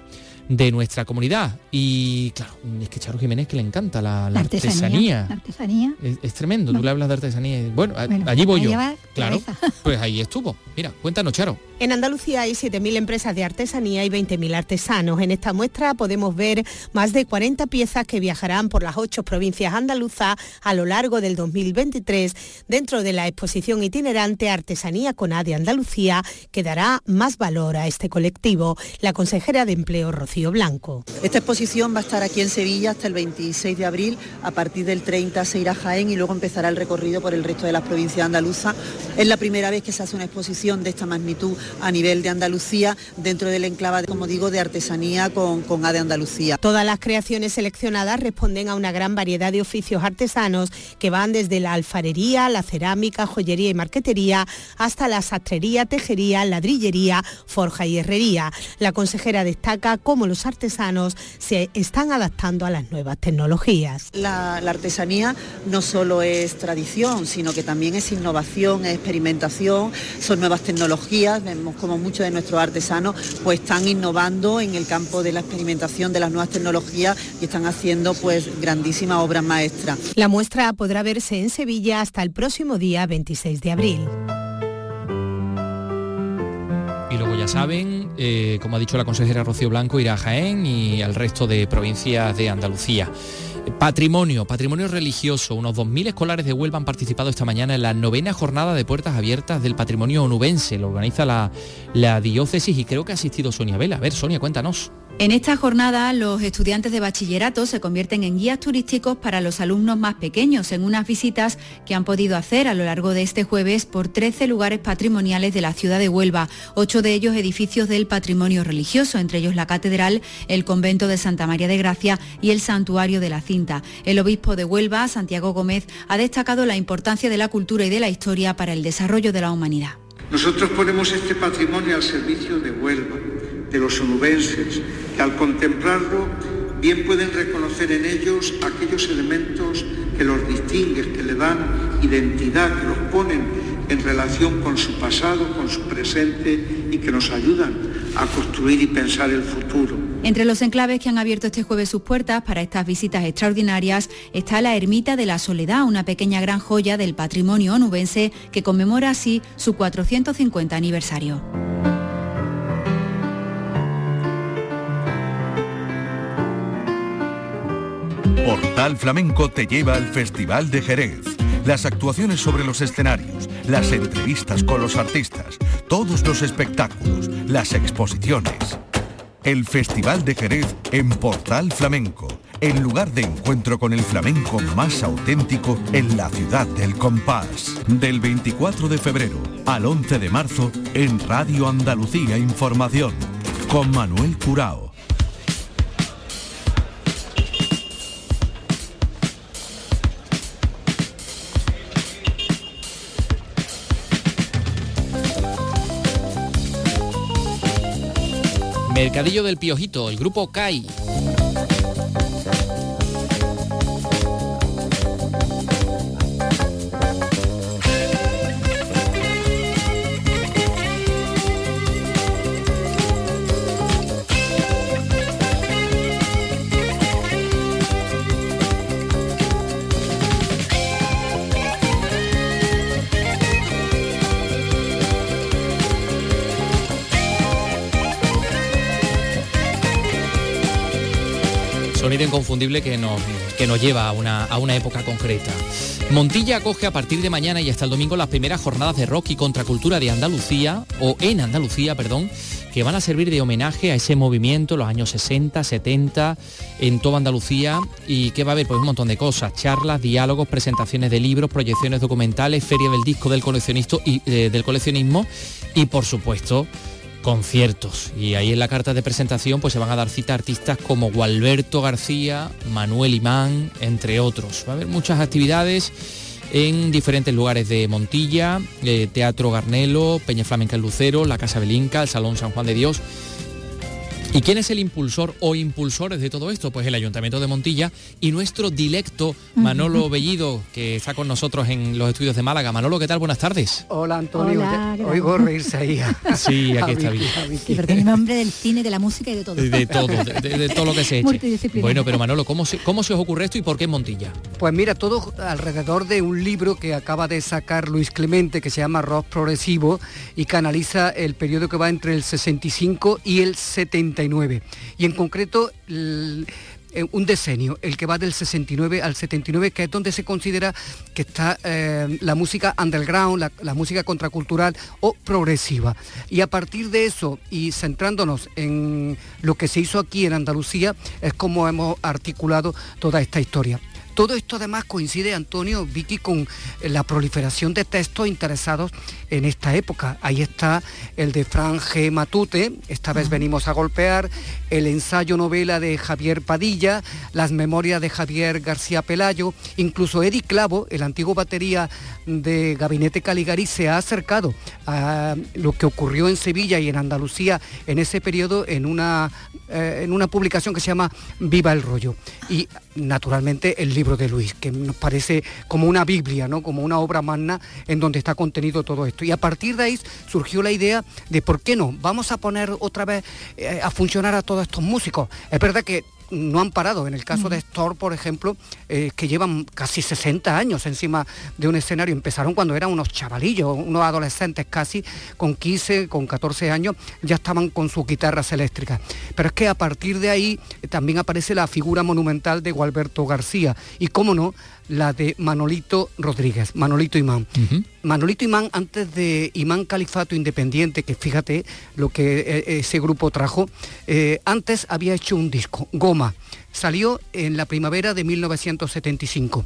[SPEAKER 3] de nuestra comunidad. Y claro, es que Charo Jiménez que le encanta la, artesanía.
[SPEAKER 5] Artesanía.
[SPEAKER 3] Es, es tremendo, tú le hablas de artesanía. y, Bueno, allí voy yo. Claro,
[SPEAKER 5] cabeza.
[SPEAKER 3] pues ahí estuvo. Mira, cuéntanos, Charo.
[SPEAKER 17] En Andalucía hay 7.000 empresas de artesanía y 20.000 artesanos. En esta muestra podemos ver más de 40 piezas que viajarán por las ocho provincias andaluzas a lo largo del 2023 dentro de la exposición itinerante Artesanía con A de Andalucía que dará más valor a este colectivo. La consejera de Empleo Rocío Blanco.
[SPEAKER 18] Esta exposición va a estar aquí en Sevilla hasta el 26 de abril, a partir del 30 se irá a Jaén y luego empezará el recorrido por el resto de las provincias andaluzas. Es la primera vez que se hace una exposición de esta magnitud a nivel de Andalucía dentro del enclave, como digo, de artesanía con, con A de Andalucía.
[SPEAKER 17] Todas las creaciones seleccionadas responden a una gran variedad de oficios artesanos que van desde la alfarería, la cerámica, joyería y marquetería hasta la sastrería, tejería, ladrillería, forja y herrería. La consejera destaca cómo los artesanos se están adaptando a las nuevas tecnologías.
[SPEAKER 18] La, la artesanía no solo es tradición, sino que también es innovación, es experimentación, son nuevas tecnologías. Vemos como muchos de nuestros artesanos pues están innovando en el campo de la experimentación de las nuevas tecnologías y están haciendo pues grandísimas obras maestras.
[SPEAKER 17] La muestra podrá verse en Sevilla hasta el próximo día 26 de abril.
[SPEAKER 3] Y luego ya saben, eh, como ha dicho la consejera Rocío Blanco, irá a Jaén y al resto de provincias de Andalucía. Patrimonio, patrimonio religioso. Unos 2.000 escolares de Huelva han participado esta mañana en la novena jornada de puertas abiertas del patrimonio onubense. Lo organiza la, la diócesis y creo que ha asistido Sonia Vela. A ver, Sonia, cuéntanos.
[SPEAKER 19] En esta jornada, los estudiantes de bachillerato se convierten en guías turísticos para los alumnos más pequeños en unas visitas que han podido hacer a lo largo de este jueves por 13 lugares patrimoniales de la ciudad de Huelva, ocho de ellos edificios del patrimonio religioso, entre ellos la catedral, el convento de Santa María de Gracia y el santuario de la Cinta. El obispo de Huelva, Santiago Gómez, ha destacado la importancia de la cultura y de la historia para el desarrollo de la humanidad.
[SPEAKER 20] Nosotros ponemos este patrimonio al servicio de Huelva, de los onubenses, que al contemplarlo bien pueden reconocer en ellos aquellos elementos que los distinguen, que le dan identidad, que los ponen en relación con su pasado, con su presente y que nos ayudan a construir y pensar el futuro.
[SPEAKER 19] Entre los enclaves que han abierto este jueves sus puertas para estas visitas extraordinarias está la Ermita de la Soledad, una pequeña gran joya del patrimonio onubense que conmemora así su 450 aniversario.
[SPEAKER 1] Portal Flamenco te lleva al Festival de Jerez. Las actuaciones sobre los escenarios, las entrevistas con los artistas, todos los espectáculos, las exposiciones. El Festival de Jerez en Portal Flamenco, el lugar de encuentro con el flamenco más auténtico en la ciudad del compás. Del 24 de febrero al 11 de marzo en Radio Andalucía Información, con Manuel Curao.
[SPEAKER 3] Mercadillo del Piojito, el grupo CAI. Inconfundible que nos, que nos lleva a una, a una época concreta. Montilla acoge a partir de mañana y hasta el domingo las primeras jornadas de rock y contracultura de Andalucía, o en Andalucía, perdón, que van a servir de homenaje a ese movimiento, los años 60, 70, en toda Andalucía, y que va a haber pues, un montón de cosas, charlas, diálogos, presentaciones de libros, proyecciones documentales, feria del disco del coleccionista y eh, del coleccionismo, y por supuesto, conciertos. Y ahí en la carta de presentación pues se van a dar cita a artistas como Gualberto García, Manuel Imán, entre otros. Va a haber muchas actividades en diferentes lugares de Montilla, eh, Teatro Garnelo, Peña Flamenca el Lucero, la Casa Belinca, el Salón San Juan de Dios. ¿Y quién es el impulsor o impulsores de todo esto? Pues el Ayuntamiento de Montilla y nuestro directo Manolo Bellido, que está con nosotros en los estudios de Málaga. Manolo, ¿qué tal? Buenas tardes.
[SPEAKER 21] Hola Antonio, Hola, oigo reírse ahí.
[SPEAKER 3] Sí, aquí está bien.
[SPEAKER 5] Sí, pero tiene nombre del cine, de la música y de todo.
[SPEAKER 3] De todo, de, todo lo que se eche. Bueno, pero Manolo, ¿cómo se, ¿cómo se os ocurre esto y por qué en Montilla?
[SPEAKER 21] Pues mira, todo alrededor de un libro que acaba de sacar Luis Clemente, que se llama Rock Progresivo, y que analiza el periodo que va entre el 65 y el 70 y en concreto eh, un decenio, el que va del 69 al 79, que es donde se considera que está eh, la música underground, la, música contracultural o progresiva. Y a partir de eso, y centrándonos en lo que se hizo aquí en Andalucía, es como hemos articulado toda esta historia. Todo esto además coincide, Antonio, Vicky, con la proliferación de textos interesados en esta época. Ahí está el de Fran G. Matute, esta vez venimos a golpear, el ensayo novela de Javier Padilla, las memorias de Javier García Pelayo, incluso Eddie Clavo, el antiguo batería de Gabinete Caligari, se ha acercado a lo que ocurrió en Sevilla y en Andalucía en ese periodo en una, eh, en una publicación que se llama Viva el Rollo. Y naturalmente el libro de Luis, que nos parece como una Biblia, ¿no? como una obra magna en donde está contenido todo esto. Y a partir de ahí surgió la idea de por qué no, vamos a poner otra vez eh, a funcionar a todos estos músicos. Es verdad que no han parado. En el caso de Store, por ejemplo, eh, que llevan casi 60 años encima de un escenario, empezaron cuando eran unos chavalillos, unos adolescentes casi, con 15, con 14 años, ya estaban con sus guitarras eléctricas. Pero es que a partir de ahí eh, también aparece la figura monumental de Gualberto García y, cómo no, la de Manolito Rodríguez, Manolito Imán. Manolito Imán, antes de Imán Califato Independiente, que fíjate lo que eh, ese grupo trajo, eh, antes había hecho un disco, Goma. Salió en la primavera de 1975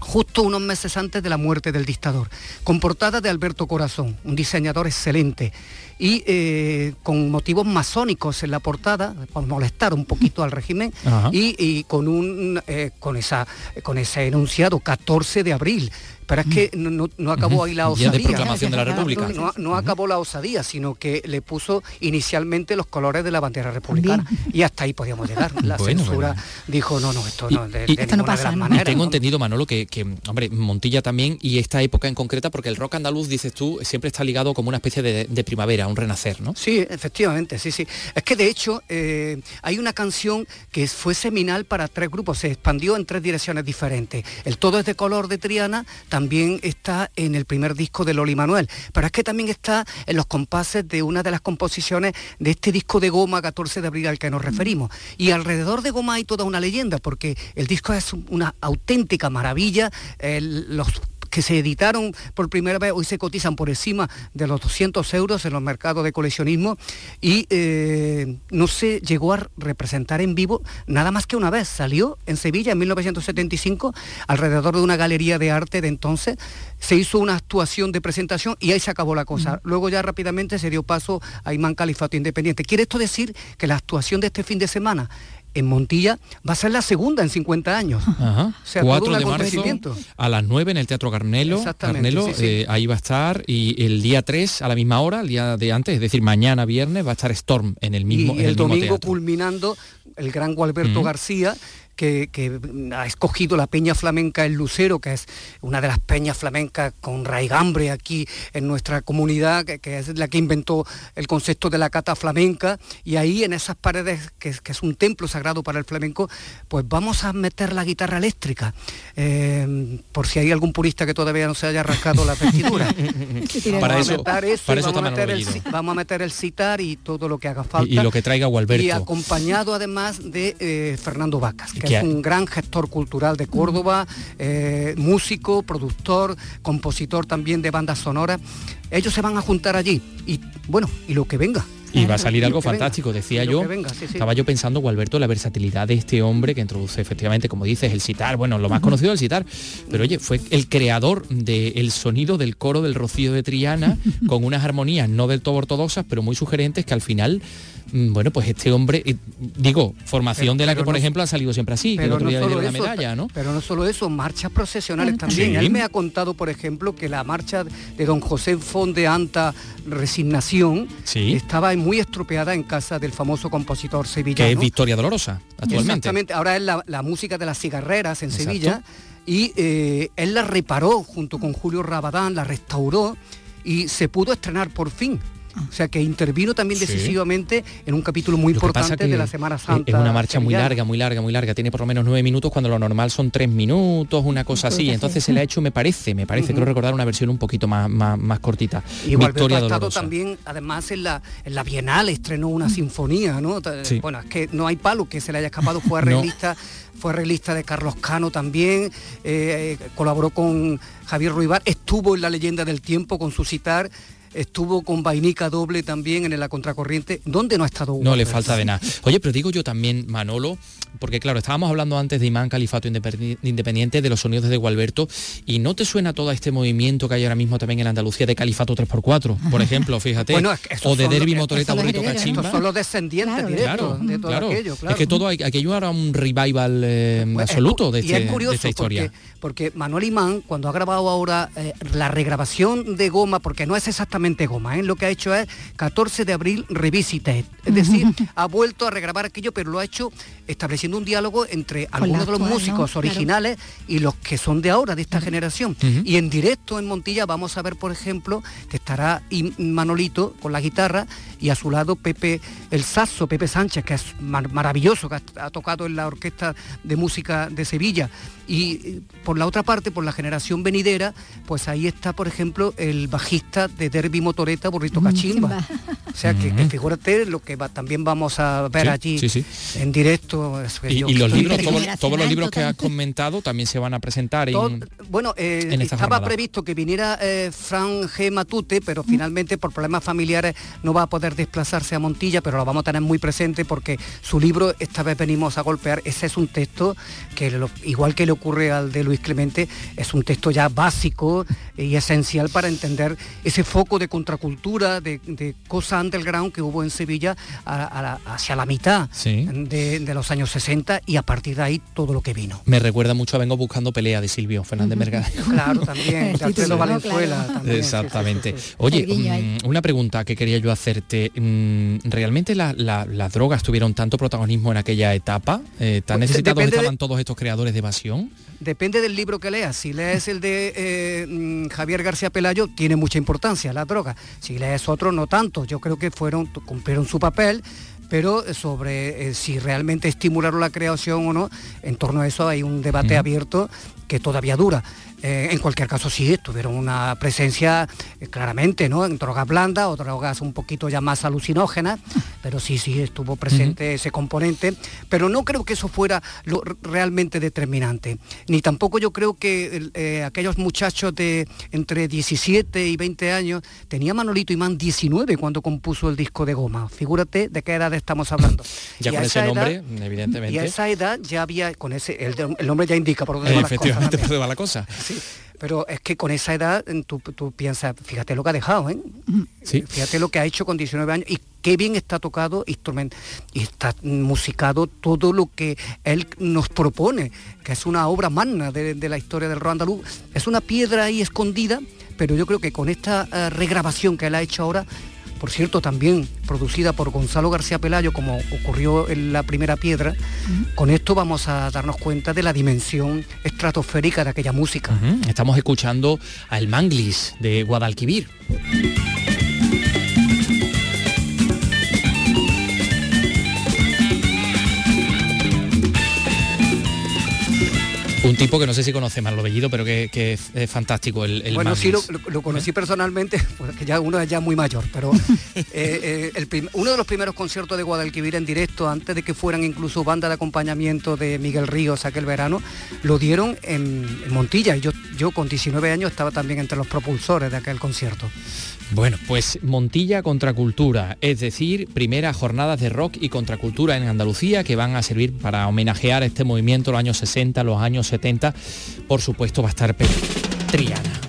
[SPEAKER 21] justo unos meses antes de la muerte del dictador, con portada de Alberto Corazón, un diseñador excelente, y eh, con motivos masónicos en la portada, por molestar un poquito al régimen, y, con, un, con, esa, con ese enunciado 14 de abril, pero es que no, acabó ahí la osadía.
[SPEAKER 3] de proclamación de la República.
[SPEAKER 21] No, acabó la osadía, sino que le puso inicialmente los colores de la bandera republicana. Y hasta ahí podíamos llegar. La censura dijo, no, no, esto no, de, no pasa de
[SPEAKER 3] tengo entendido, Manolo, que, hombre, Montilla también, y esta época en concreta, porque el rock andaluz, dices tú, siempre está ligado como una especie de, primavera, un renacer, ¿no?
[SPEAKER 21] Sí, efectivamente, sí, sí. Es que de hecho eh, hay una canción que fue seminal para tres grupos, se expandió en tres direcciones diferentes. El Todo es de color de Triana, también está en el primer disco de Loli Manuel, pero es que también está en los compases de una de las composiciones de este disco de Goma 14 de abril al que nos referimos. Y alrededor de Goma hay toda una leyenda, porque el disco es una auténtica maravilla, los que se editaron por primera vez, hoy se cotizan por encima de los 200 euros en los mercados de coleccionismo y eh, no se llegó a representar en vivo nada más que una vez. Salió en Sevilla en 1975 alrededor de una galería de arte de entonces, se hizo una actuación de presentación y ahí se acabó la cosa. Luego ya rápidamente se dio paso a Imán Califato Independiente. ¿Quiere esto decir que la actuación de este fin de semana en Montilla va a ser la segunda en 50 años.
[SPEAKER 3] Ajá. O sea, 4 de marzo a las 9 en el Teatro Carnelo. Carnelo eh, ahí va a estar y el día 3 a la misma hora, el día de antes, es decir, mañana viernes va a estar Storm en el mismo
[SPEAKER 21] y el, domingo culminando el gran Gualberto García que, ha escogido la Peña Flamenca El Lucero, que es una de las peñas flamencas con raigambre aquí en nuestra comunidad, que, es la que inventó el concepto de la cata flamenca, y ahí en esas paredes, que, es un templo sagrado para el flamenco, pues vamos a meter la guitarra eléctrica, eh, por si hay algún purista que todavía no se haya rascado la vestidura.
[SPEAKER 3] para, eso,
[SPEAKER 21] vamos, a meter el, vamos a meter el citar y todo lo que haga falta.
[SPEAKER 3] Y, lo que traiga Gualberto.
[SPEAKER 21] Y acompañado además de eh, Fernando Vacas, es un gran gestor cultural de Córdoba, eh, músico, productor, compositor también de bandas sonoras. Ellos se van a juntar allí y bueno, y lo que venga.
[SPEAKER 3] Y va a salir algo fantástico, decía yo. Estaba yo pensando, Gualberto, la versatilidad de este hombre que introduce efectivamente, como dices, el sitar, bueno, lo más conocido del sitar, pero oye, fue el creador del sonido del coro del Rocío de Triana, con unas armonías no del todo ortodoxas, pero muy sugerentes que al final Mm, bueno, pues este hombre, digo, formación de la que, por ejemplo, ha salido siempre así, que el otro día le la medalla, ¿no?
[SPEAKER 21] Pero no solo eso, marchas procesionales también. Él me ha contado, por ejemplo, que la marcha de don José Fondeanta Resignación estaba muy estropeada en casa del famoso compositor sevillano.
[SPEAKER 3] Que es Victoria Dolorosa, actualmente.
[SPEAKER 21] Exactamente, ahora es la, música de las cigarreras en Sevilla y eh, él la reparó junto con Julio Rabadán, la restauró y se pudo estrenar por fin o sea que intervino también decisivamente en un capítulo muy importante de la Semana Santa.
[SPEAKER 3] Es una marcha muy larga, muy larga, muy larga. Tiene por lo menos nueve minutos cuando lo normal son tres minutos, una cosa así. Entonces se le ha hecho, me parece, me parece, creo recordar una versión un poquito más, más, cortita.
[SPEAKER 21] Y Victoria ha estado también, además en la, en la Bienal estrenó una sinfonía, ¿no? Bueno, es que no hay palo que se le haya escapado, fue arreglista fue arreglista de Carlos Cano también, eh, eh, colaboró con Javier Ruibar, estuvo en La leyenda del tiempo con su citar, estuvo con vainica doble también en la contracorriente, ¿dónde no ha estado
[SPEAKER 3] No le falta de nada. Oye, pero digo yo también, Manolo, porque claro, estábamos hablando antes de Imán Califato Independiente, de los sonidos de Gualberto, y ¿no te suena todo este movimiento que hay ahora mismo también en Andalucía de Califato 3x4, por ejemplo, fíjate? o de Derby Motoreta Burrito Cachimba.
[SPEAKER 21] son los descendientes directos de todo aquello,
[SPEAKER 3] Es que todo hay, que ayudar a un revival eh, pues, absoluto de, este, esta historia.
[SPEAKER 21] Porque, Manuel Imán, cuando ha grabado ahora eh, la regrabación de Goma, porque no es exactamente Goma, ¿eh? lo que ha hecho es 14 de abril Revisited, es decir, ha vuelto a regrabar aquello, pero lo ha hecho estableciendo un diálogo entre algunos de los músicos originales y los que son de ahora, de esta generación. Y en directo en Montilla vamos a ver, por ejemplo, que estará Manolito con la guitarra y a su lado Pepe el Sasso, Pepe Sánchez, que es maravilloso, que ha, tocado en la Orquesta de Música de Sevilla. Y eh, por la otra parte, por la generación venidera, pues ahí está, por ejemplo, el bajista de Derby Motoreta, Burrito Cachimba. O sea, que, figúrate lo que también vamos a ver allí en directo.
[SPEAKER 3] Y, los libros, todos los libros que has comentado también se van a presentar en,
[SPEAKER 21] Bueno, eh, estaba previsto que viniera eh, Fran G. Matute, pero finalmente por problemas familiares no va a poder desplazarse a Montilla, pero lo vamos a tener muy presente porque su libro, esta vez venimos a golpear, ese es un texto que igual que le ocurre al de Luis Clemente, es un texto ya básico y esencial para entender ese foco de contracultura, de, de cosa underground que hubo en Sevilla hacia la mitad de, los años 60 y a partir de ahí todo lo que vino.
[SPEAKER 3] Me recuerda mucho a Vengo buscando pelea de Silvio Fernández Mercado.
[SPEAKER 21] Claro, también, Valenzuela.
[SPEAKER 3] Exactamente. Oye, mm, una pregunta que quería yo hacerte. Mm, ¿Realmente las drogas tuvieron tanto protagonismo en aquella etapa? Eh, ¿Tan pues, necesitados estaban todos estos creadores de evasión?
[SPEAKER 21] Depende del libro que leas. Si lees el de eh, mm, Javier García Pelayo, tiene mucha importancia la droga. Si lees otro, no tanto. Yo creo que fueron, cumplieron su papel pero sobre eh, si realmente estimularon la creación o no, en torno a eso hay un debate abierto que todavía dura. Eh, en cualquier caso sí, tuvieron una presencia eh, claramente, ¿no? En drogas blandas o drogas un poquito ya más alucinógenas, pero sí, sí, estuvo presente ese componente. Pero no creo que eso fuera lo realmente determinante. Ni tampoco yo creo que eh, aquellos muchachos de entre 17 y 20 años, tenía Manolito Imán 19 cuando compuso el disco de Goma. Figúrate de qué edad estamos hablando.
[SPEAKER 3] ya con ese nombre, evidentemente.
[SPEAKER 21] Y a esa edad ya había, con ese, el, nombre ya indica por dónde va
[SPEAKER 3] va la cosa.
[SPEAKER 21] Pero es que con esa edad tú, piensas, fíjate lo que ha dejado, ¿eh? Fíjate lo que ha hecho con 19 años y qué bien está tocado instrumento y está musicado todo lo que él nos propone, que es una obra magna de, la historia del rock andaluz. Es una piedra ahí escondida, pero yo creo que con esta eh, regrabación que él ha hecho ahora por cierto también producida por Gonzalo García Pelayo, como ocurrió en la primera piedra, con esto vamos a darnos cuenta de la dimensión estratosférica de aquella música.
[SPEAKER 3] Estamos escuchando al Manglis de Guadalquivir. Un tipo que no sé si conoce Manolo Bellido, pero que, es, fantástico el,
[SPEAKER 21] Bueno, sí, lo, conocí personalmente, porque ya uno es ya muy mayor, pero eh, eh, uno de los primeros conciertos de Guadalquivir en directo, antes de que fueran incluso banda de acompañamiento de Miguel Ríos aquel verano, lo dieron en, Montilla. Y yo, yo con 19 años estaba también entre los propulsores de aquel concierto.
[SPEAKER 3] Bueno, pues Montilla Contracultura, es decir, primeras jornadas de rock y contracultura en Andalucía que van a servir para homenajear este movimiento los años 60, los años 70. Por supuesto va a estar Triana.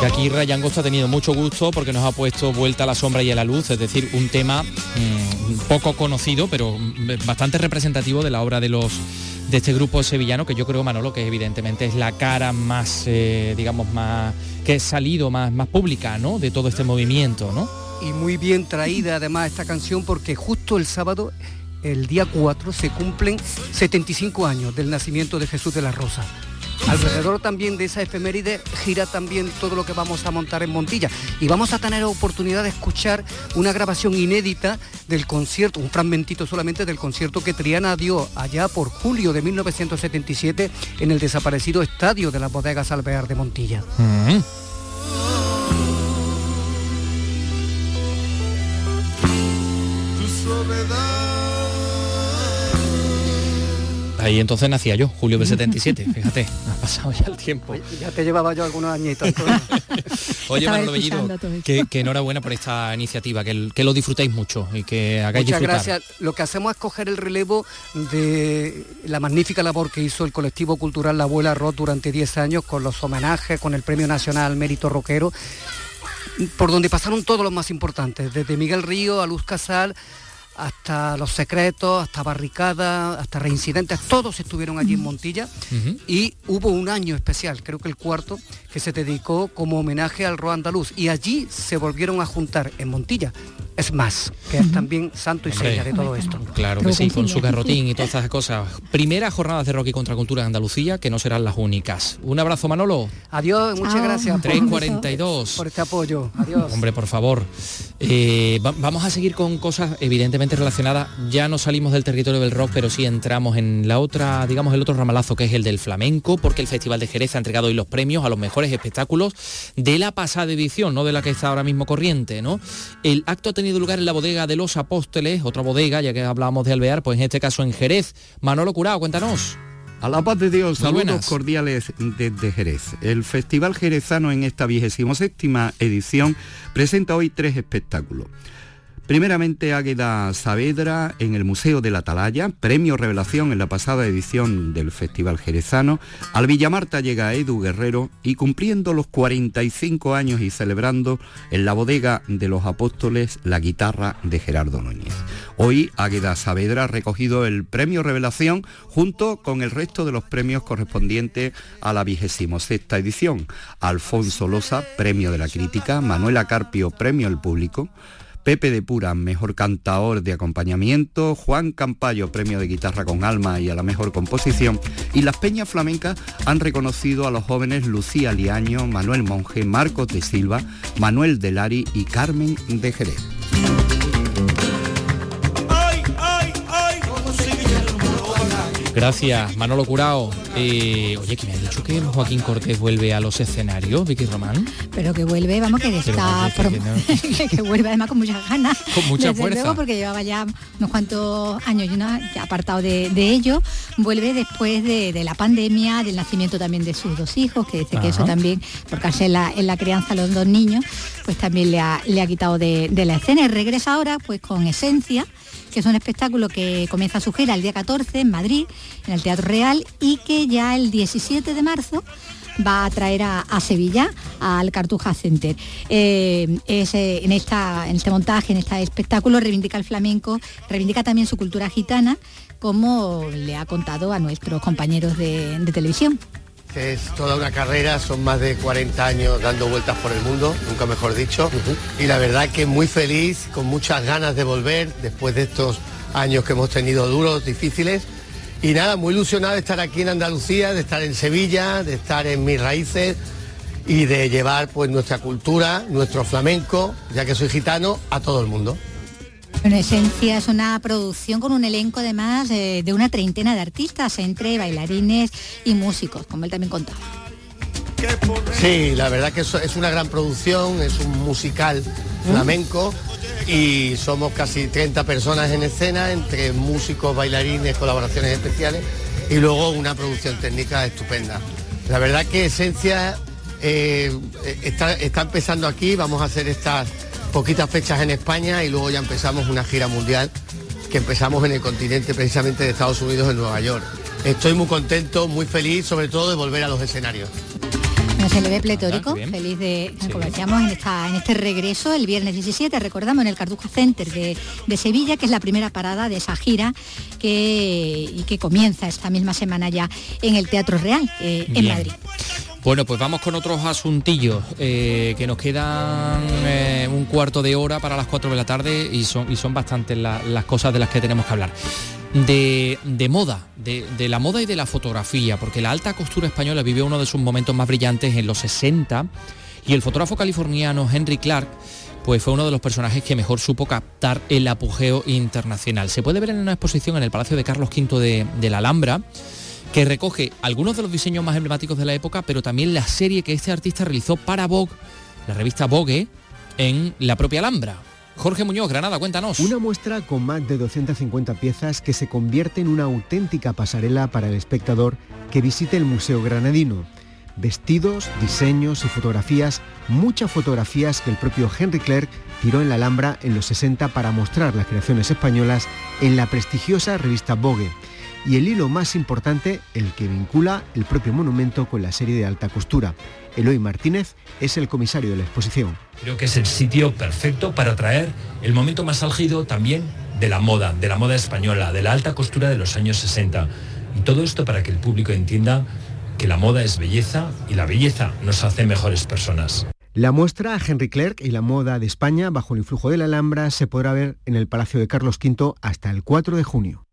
[SPEAKER 3] Que aquí Ryan ha tenido mucho gusto porque nos ha puesto vuelta a la sombra y a la luz, es decir, un tema mm, poco conocido, pero bastante representativo de la obra de los de este grupo sevillano que yo creo Manolo que evidentemente es la cara más eh, digamos más que ha salido más más pública ¿no? de todo este movimiento ¿no?
[SPEAKER 21] y muy bien traída además esta canción porque justo el sábado el día 4 se cumplen 75 años del nacimiento de Jesús de la Rosa Alrededor también de esa efeméride gira también todo lo que vamos a montar en Montilla. Y vamos a tener oportunidad de escuchar una grabación inédita del concierto, un fragmentito solamente del concierto que Triana dio allá por julio de 1977 en el desaparecido estadio de las bodegas Alvear de Montilla. Mm.
[SPEAKER 3] Ahí entonces nacía yo, julio del 77, fíjate, ha pasado ya el tiempo.
[SPEAKER 21] Ya te llevaba yo algunos añitos.
[SPEAKER 3] Oye, Manolo Bellido, que, enhorabuena por esta iniciativa, que, que, lo disfrutéis mucho y que hagáis
[SPEAKER 21] Muchas gracias. Lo que hacemos es coger el relevo de la magnífica labor que hizo el colectivo cultural La Abuela Rock durante 10 años con los homenajes, con el Premio Nacional Mérito Roquero, por donde pasaron todos los más importantes, desde Miguel Río a Luz Casal, hasta Los Secretos, hasta Barricada, hasta Reincidentes, todos estuvieron allí en Montilla y hubo un año especial, creo que el cuarto, que se dedicó como homenaje al rock andaluz y allí se volvieron a juntar en Montilla. Es más, que es también santo y seña de todo esto.
[SPEAKER 3] Claro que sí, con su garrotín y todas esas cosas. Primera jornada de rock y contracultura en Andalucía, que no serán las únicas. Un abrazo, Manolo.
[SPEAKER 21] Adiós, muchas gracias.
[SPEAKER 3] 342.
[SPEAKER 21] Por este apoyo. Adiós.
[SPEAKER 3] Hombre, por favor. Eh, vamos a seguir con cosas evidentemente relacionadas. Ya no salimos del territorio del rock, pero sí entramos en la otra, digamos, el otro ramalazo que es el del flamenco, porque el Festival de Jerez ha entregado hoy los premios a los mejores espectáculos de la pasada edición, no de la que está ahora mismo corriente, ¿no? El acto ha tenido lugar en la bodega de los Apóstoles, otra bodega, ya que hablábamos de Alvear, pues en este caso en Jerez. Manolo Curao, cuéntanos.
[SPEAKER 22] A la paz de Dios, saludos cordiales desde Jerez. El Festival Jerezano en esta vigésimo séptima edición presenta hoy tres espectáculos. Primeramente Águeda Saavedra en el Museo de la Atalaya, premio revelación en la pasada edición del Festival Jerezano. Al Villamarta llega Edu Guerrero y cumpliendo los 45 años y celebrando en la bodega de los apóstoles la guitarra de Gerardo Núñez. Hoy Águeda Saavedra ha recogido el premio revelación junto con el resto de los premios correspondientes a la vigésimo sexta edición. Alfonso Loza, premio de la crítica, Manuela Carpio, premio al público. Pepe de Pura, mejor cantador de acompañamiento, Juan Campayo, premio de guitarra con alma y a la mejor composición, y las Peñas Flamencas han reconocido a los jóvenes Lucía Liaño, Manuel Monge, Marcos de Silva, Manuel Delari y Carmen de Jerez.
[SPEAKER 3] Gracias, Manolo Curao. Eh, oye, que Joaquín Cortés vuelve a los escenarios, Vicky Román.
[SPEAKER 5] Pero que vuelve, vamos, que está... Que, vuelve además con muchas ganas.
[SPEAKER 3] Con mucha fuerza.
[SPEAKER 5] porque llevaba ya unos cuantos años y una, apartado de, ello. Vuelve después de, la pandemia, del nacimiento también de sus dos hijos, que dice que eso también, porque hace en la, en la crianza los dos niños, pues también le ha, le ha quitado de, de la escena. Y regresa ahora pues con Esencia, que es un espectáculo que comienza su gira el día 14 en Madrid, en el Teatro Real, y que ya el 17 de marzo va a traer a, Sevilla al Cartuja Center. Eh, eh, en, esta, en este montaje, en este espectáculo, reivindica el flamenco, reivindica también su cultura gitana, como le ha contado a nuestros compañeros de televisión.
[SPEAKER 23] Es toda una carrera, son más de 40 años dando vueltas por el mundo, nunca mejor dicho. Y la verdad que muy feliz, con muchas ganas de volver después de estos años que hemos tenido duros, difíciles. Y nada, muy ilusionado de estar aquí en Andalucía, de estar en Sevilla, de estar en mis raíces y de llevar pues nuestra cultura, nuestro flamenco, ya que soy gitano, a todo el mundo.
[SPEAKER 5] En esencia es una producción con un elenco además de una treintena de artistas, entre bailarines y músicos, como él también contaba.
[SPEAKER 23] Sí, la verdad que es una gran producción, es un musical flamenco y somos casi 30 personas en escena, entre músicos, bailarines, colaboraciones especiales y luego una producción técnica estupenda. La verdad que Esencia eh, está, está empezando aquí, vamos a hacer estas poquitas fechas en España y luego ya empezamos una gira mundial que empezamos en el continente precisamente de Estados Unidos en Nueva York. Estoy muy contento, muy feliz sobre todo de volver a los escenarios.
[SPEAKER 5] se le ve pletórico, ah, feliz de, como decíamos, en, esta, en este regreso el viernes 17, recordamos, en el Cardujo Center de, Sevilla, que es la primera parada de esa gira que, y que comienza esta misma semana ya en el Teatro Real, eh, en Madrid.
[SPEAKER 3] Bueno, pues vamos con otros asuntillos, eh, que nos quedan eh, un cuarto de hora para las 4 de la tarde y son, y son bastantes las cosas de las que tenemos que hablar. De, moda, de, la moda y de la fotografía, porque la alta costura española vivió uno de sus momentos más brillantes en los 60 y el fotógrafo californiano Henry Clark pues fue uno de los personajes que mejor supo captar el apogeo internacional. Se puede ver en una exposición en el Palacio de Carlos V de la Alhambra que recoge algunos de los diseños más emblemáticos de la época, pero también la serie que este artista realizó para Vogue, la revista Vogue, en la propia Alhambra. Jorge Muñoz, Granada, cuéntanos.
[SPEAKER 24] Una muestra con más de 250 piezas que se convierte en una auténtica pasarela para el espectador que visite el Museo Granadino. Vestidos, diseños y fotografías, muchas fotografías que el propio Henry Clerc tiró en la Alhambra en los 60 para mostrar las creaciones españolas en la prestigiosa revista Vogue y el hilo más importante, el que vincula el propio monumento con la serie de alta costura. Eloy Martínez es el comisario de la exposición.
[SPEAKER 25] Creo que es el sitio perfecto para traer el momento más álgido también de la moda, de la moda española, de la alta costura de los años 60. Y todo esto para que el público entienda que la moda es belleza y la belleza nos hace mejores personas.
[SPEAKER 24] La muestra Henry Clerc y la moda de España bajo el influjo de la Alhambra se podrá ver en el Palacio de Carlos V hasta el 4 de junio.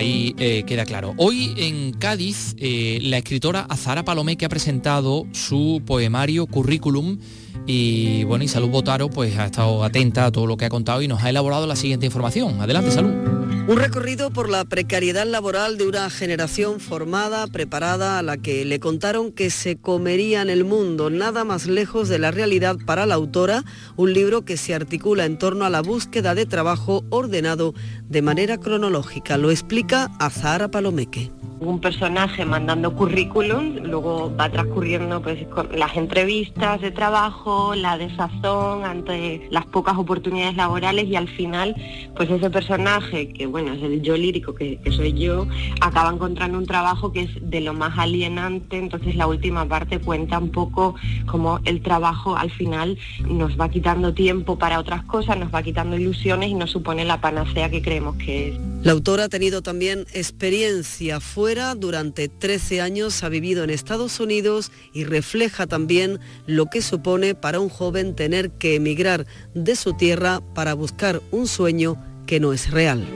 [SPEAKER 3] Ahí eh, queda claro. Hoy en Cádiz, eh, la escritora Azara Palomé que ha presentado su poemario Currículum y bueno, y Salud Botaro pues ha estado atenta a todo lo que ha contado y nos ha elaborado la siguiente información. Adelante, Salud.
[SPEAKER 26] Un recorrido por la precariedad laboral de una generación formada, preparada, a la que le contaron que se comería en el mundo, nada más lejos de la realidad para la autora, un libro que se articula en torno a la búsqueda de trabajo ordenado de manera cronológica. Lo explica Azahara Palomeque
[SPEAKER 27] un personaje mandando currículum, luego va transcurriendo pues, las entrevistas de trabajo, la desazón ante las pocas oportunidades laborales y al final pues ese personaje, que el yo lírico que, soy yo, acaba encontrando un trabajo que es de lo más alienante, entonces la última parte cuenta un poco como el trabajo al final nos va quitando tiempo para otras cosas, nos va quitando ilusiones y nos supone la panacea que creemos que es.
[SPEAKER 26] La autora ha tenido también experiencia fuera durante 13 años ha vivido en Estados Unidos y refleja también lo que supone para un joven tener que emigrar de su tierra para buscar un sueño que no es real.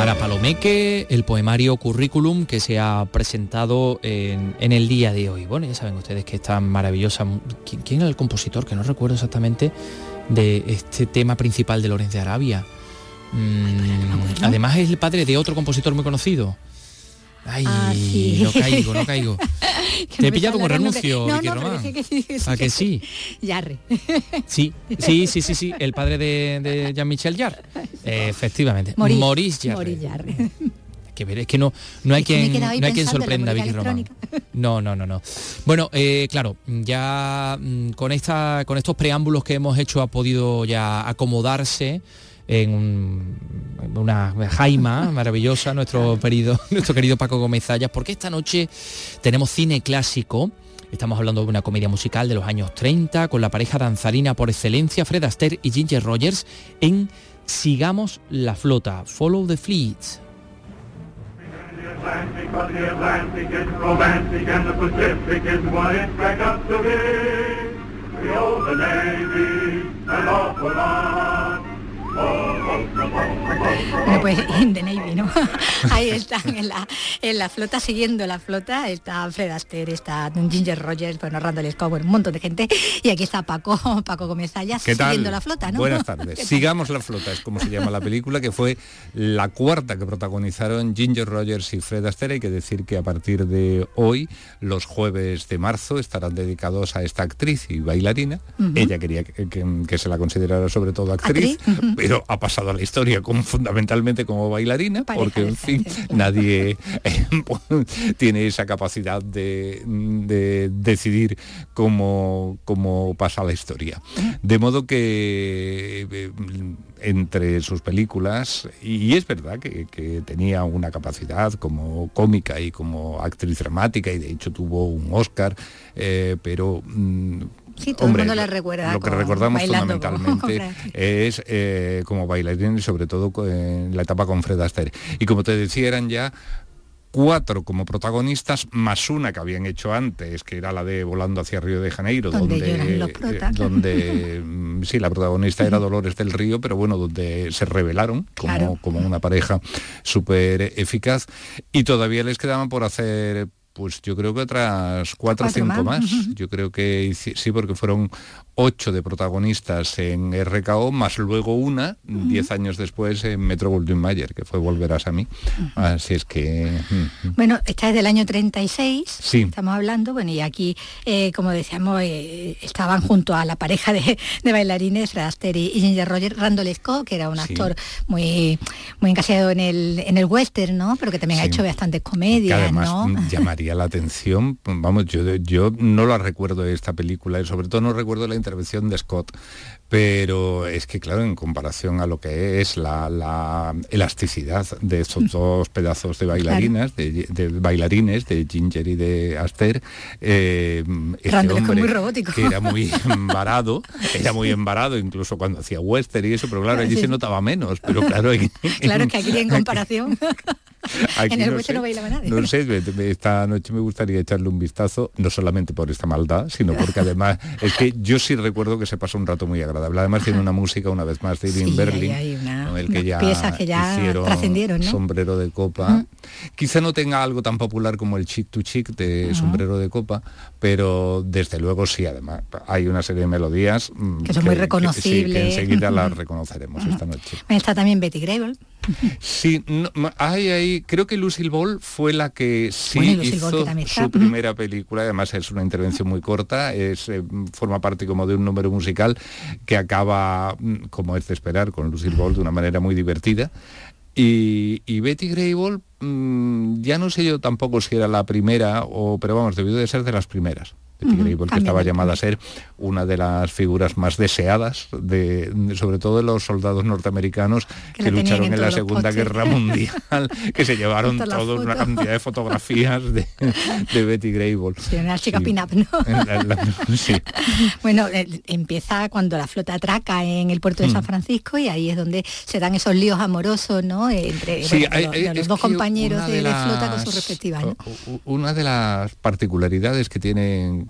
[SPEAKER 3] Zara Palomeque, el poemario Currículum que se ha presentado en, el día de hoy. Bueno, ya saben ustedes que está maravillosa. ¿Quién, era el compositor? Que no recuerdo exactamente de este tema principal de Lorenz de Arabia. Mm, además es el padre de otro compositor muy conocido. Ay, ah, no caigo, no caigo. Te he pillado con renuncio, no, no, Román. Que sí, ¿A que sí?
[SPEAKER 5] Yarre.
[SPEAKER 3] Sí, sí, sí, sí, sí, el padre de, Jean-Michel Jarre. efectivamente. Maurice Jarre. Que ver, es que no, no hay quien, no hay quien sorprenda a Vicky Román. No, no, no, no. Bueno, eh, claro, ya mm, con esta, con estos preámbulos que hemos hecho ha podido ya acomodarse en, una jaima maravillosa, nuestro querido, nuestro querido Paco Gómez Zayas, porque esta noche tenemos cine clásico. Estamos hablando de una comedia musical de los años 30 con la pareja danzarina por excelencia Fred Astaire y Ginger Rogers en Sigamos la flota, Follow the Fleet.
[SPEAKER 5] Bueno, pues in the Navy, ¿no? Ahí están en la, en la flota, siguiendo la flota, está Fred Astaire, está Ginger Rogers, bueno, Randall Scott, un montón de gente, y aquí está Paco, Paco Gómez Ayas, siguiendo la flota, ¿no?
[SPEAKER 28] Buenas tardes. Sigamos la flota, es como se llama la película, que fue la cuarta que protagonizaron Ginger Rogers y Fred Astaire. Hay que decir que a partir de hoy, los jueves de marzo, estarán dedicados a esta actriz y bailarina. Ella quería que, se la considerara sobre todo actriz, pero ha pasado a la historia como fundamentalmente como bailarina, porque en fin, nadie eh, tiene esa capacidad de, decidir cómo, cómo pasa la historia. De modo que eh, entre sus películas, y, es verdad que, tenía una capacidad como cómica y como actriz dramática, y de hecho tuvo un Oscar, eh, pero mm,
[SPEAKER 5] Sí, todo el mundo le recuerda.
[SPEAKER 28] Lo que recordamos fundamentalmente es eh, como bailarín y sobre todo en la etapa con Fred Astaire. Y como te decía, eran ya cuatro como protagonistas, más una que habían hecho antes, que era la de Volando hacia Río de Janeiro, donde, donde eh, mm, sí, la protagonista era Dolores del Río, pero bueno, donde se revelaron como, como una pareja súper eficaz y todavía les quedaban por hacer pues yo creo que otras cuatro o cinco más. Yo creo que sí, porque fueron ocho de protagonistas en RKO, más luego una, diez años después en Metro Goldwyn Mayer, que fue Volverás a mí. Así es que...
[SPEAKER 5] Bueno, esta es del año 36, sí. estamos hablando, bueno, y aquí, eh, como decíamos, eh, estaban junto a la pareja de, bailarines, Fred Astaire y Ginger Roger, Randall Scott, que era un actor muy, muy encasillado en el, en el western, ¿no? Pero que también ha hecho bastantes comedias, ¿no?
[SPEAKER 28] Llamaría la atención, vamos, yo, yo no la recuerdo de esta película y sobre todo no recuerdo la intervención de Scott, pero es que claro, en comparación a lo que es la, elasticidad de estos dos pedazos de bailarinas, de, bailarines, de Ginger y de Aster,
[SPEAKER 5] eh, este hombre, muy robótico.
[SPEAKER 28] que era muy embarado, era muy embarado incluso cuando hacía western y eso, pero claro, allí se notaba menos, pero claro...
[SPEAKER 5] claro que aquí en comparación... en el no, sé, no bailaba nadie.
[SPEAKER 28] No sé, esta noche me gustaría echarle un vistazo, no solamente por esta maldad, sino porque además es que yo sí recuerdo que se pasó un rato muy agradable. Además tiene una música, una vez más, de Irving Berlin,
[SPEAKER 5] con el que ya, piezas que ya trascendieron, ¿no?
[SPEAKER 28] Sombrero de Copa. Quizá no tenga algo tan popular como el Chic to Chic de Sombrero de Copa, pero desde luego sí, además hay una serie de melodías
[SPEAKER 5] mm, que son muy reconocibles.
[SPEAKER 28] Que, enseguida las reconoceremos esta noche.
[SPEAKER 5] Está también Betty Grable.
[SPEAKER 28] Sí, hay ahí, creo que Lucille Ball fue la que sí hizo su primera película, además es una intervención muy corta, es, eh, forma parte como de un número musical que acaba, mm, como es de esperar, con Lucille Ball de una manera muy divertida. Y, Betty Grable, mm, ya no sé yo tampoco si era la primera, o, pero vamos, debió de ser de las primeras porque estaba llamada a ser una de las figuras más deseadas, de, sobre todo de los soldados norteamericanos que, lucharon en, la Segunda Guerra Mundial, que se llevaron toda una cantidad de fotografías de, Betty Grable.
[SPEAKER 5] Sí, una chica pin-up, ¿no? bueno, eh, empieza cuando la flota atraca en el puerto de San. Francisco y ahí es donde se dan esos líos amorosos, ¿no? Entre los, dos compañeros de, flota con sus respectivas.
[SPEAKER 28] Una de las particularidades que tienen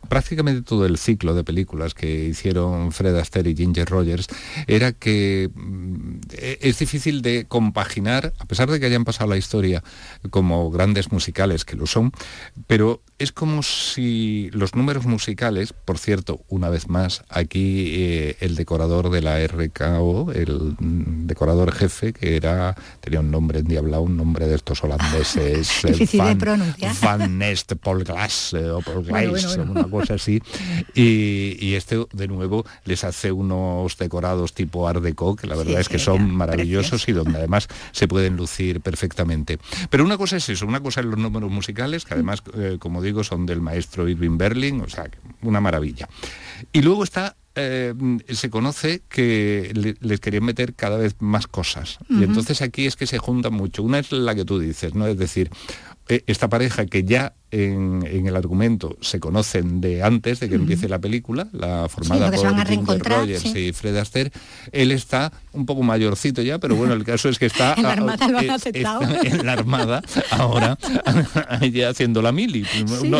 [SPEAKER 28] prácticamente todo el ciclo de películas que hicieron Fred Astaire y Ginger Rogers era que mm, es difícil de compaginar, a pesar de que hayan pasado la historia como grandes musicales, que lo son, pero es como si los números musicales, por cierto, una vez más, aquí eh, el decorador de la RKO, el mm, decorador jefe, que era, tenía un nombre en Diabla, un nombre de estos holandeses,
[SPEAKER 5] Van, de
[SPEAKER 28] Van Nest Paul Glass eh, o Paul Glass, una cosa así. Y, este, de nuevo, les hace unos decorados tipo Art Deco, que la verdad es que son maravillosos y donde además se pueden lucir perfectamente. Pero una cosa es eso, una cosa es los números musicales, que además, eh, como digo, son del maestro Irving Berlin, o sea, una maravilla. Y luego está eh, se conoce que les querían meter cada vez más cosas. Y entonces aquí es que se juntan mucho. Una es la que tú dices, ¿no? Es decir, eh, esta pareja que ya en, el argumento se conocen de antes de que empiece la película, la formada por Ginger Rogers y Fred Astaire. Él está un poco mayorcito ya, pero bueno, el caso es que está,
[SPEAKER 5] en, la armada lo han
[SPEAKER 28] eh,
[SPEAKER 5] aceptado.
[SPEAKER 28] en la Armada ahora, ya haciendo la mili.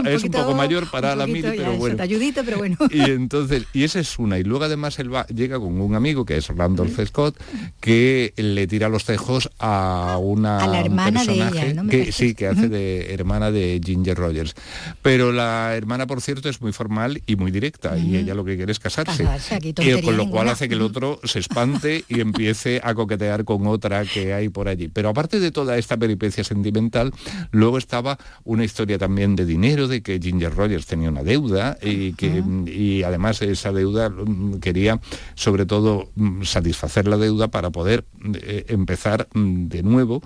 [SPEAKER 28] es un poco mayor para la mili, pero bueno.
[SPEAKER 5] pero bueno.
[SPEAKER 28] Y entonces, y esa es una. Y luego además él va, llega con un amigo que es Randolph Scott, que le tira los tejos a una
[SPEAKER 5] a la hermana de ella,
[SPEAKER 28] que sí, que hace de hermana de Ginger Rogers. Pero la hermana, por cierto, es muy formal y muy directa, y ella lo que quiere es casarse. y con lo cual hace que el otro se espante y empiece a coquetear con otra que hay por allí. Pero aparte de toda esta peripecia sentimental, luego estaba una historia también de dinero, de que Ginger Rogers tenía una deuda y que y además esa deuda mm, quería sobre todo mm, satisfacer la deuda para poder eh, empezar mm, de nuevo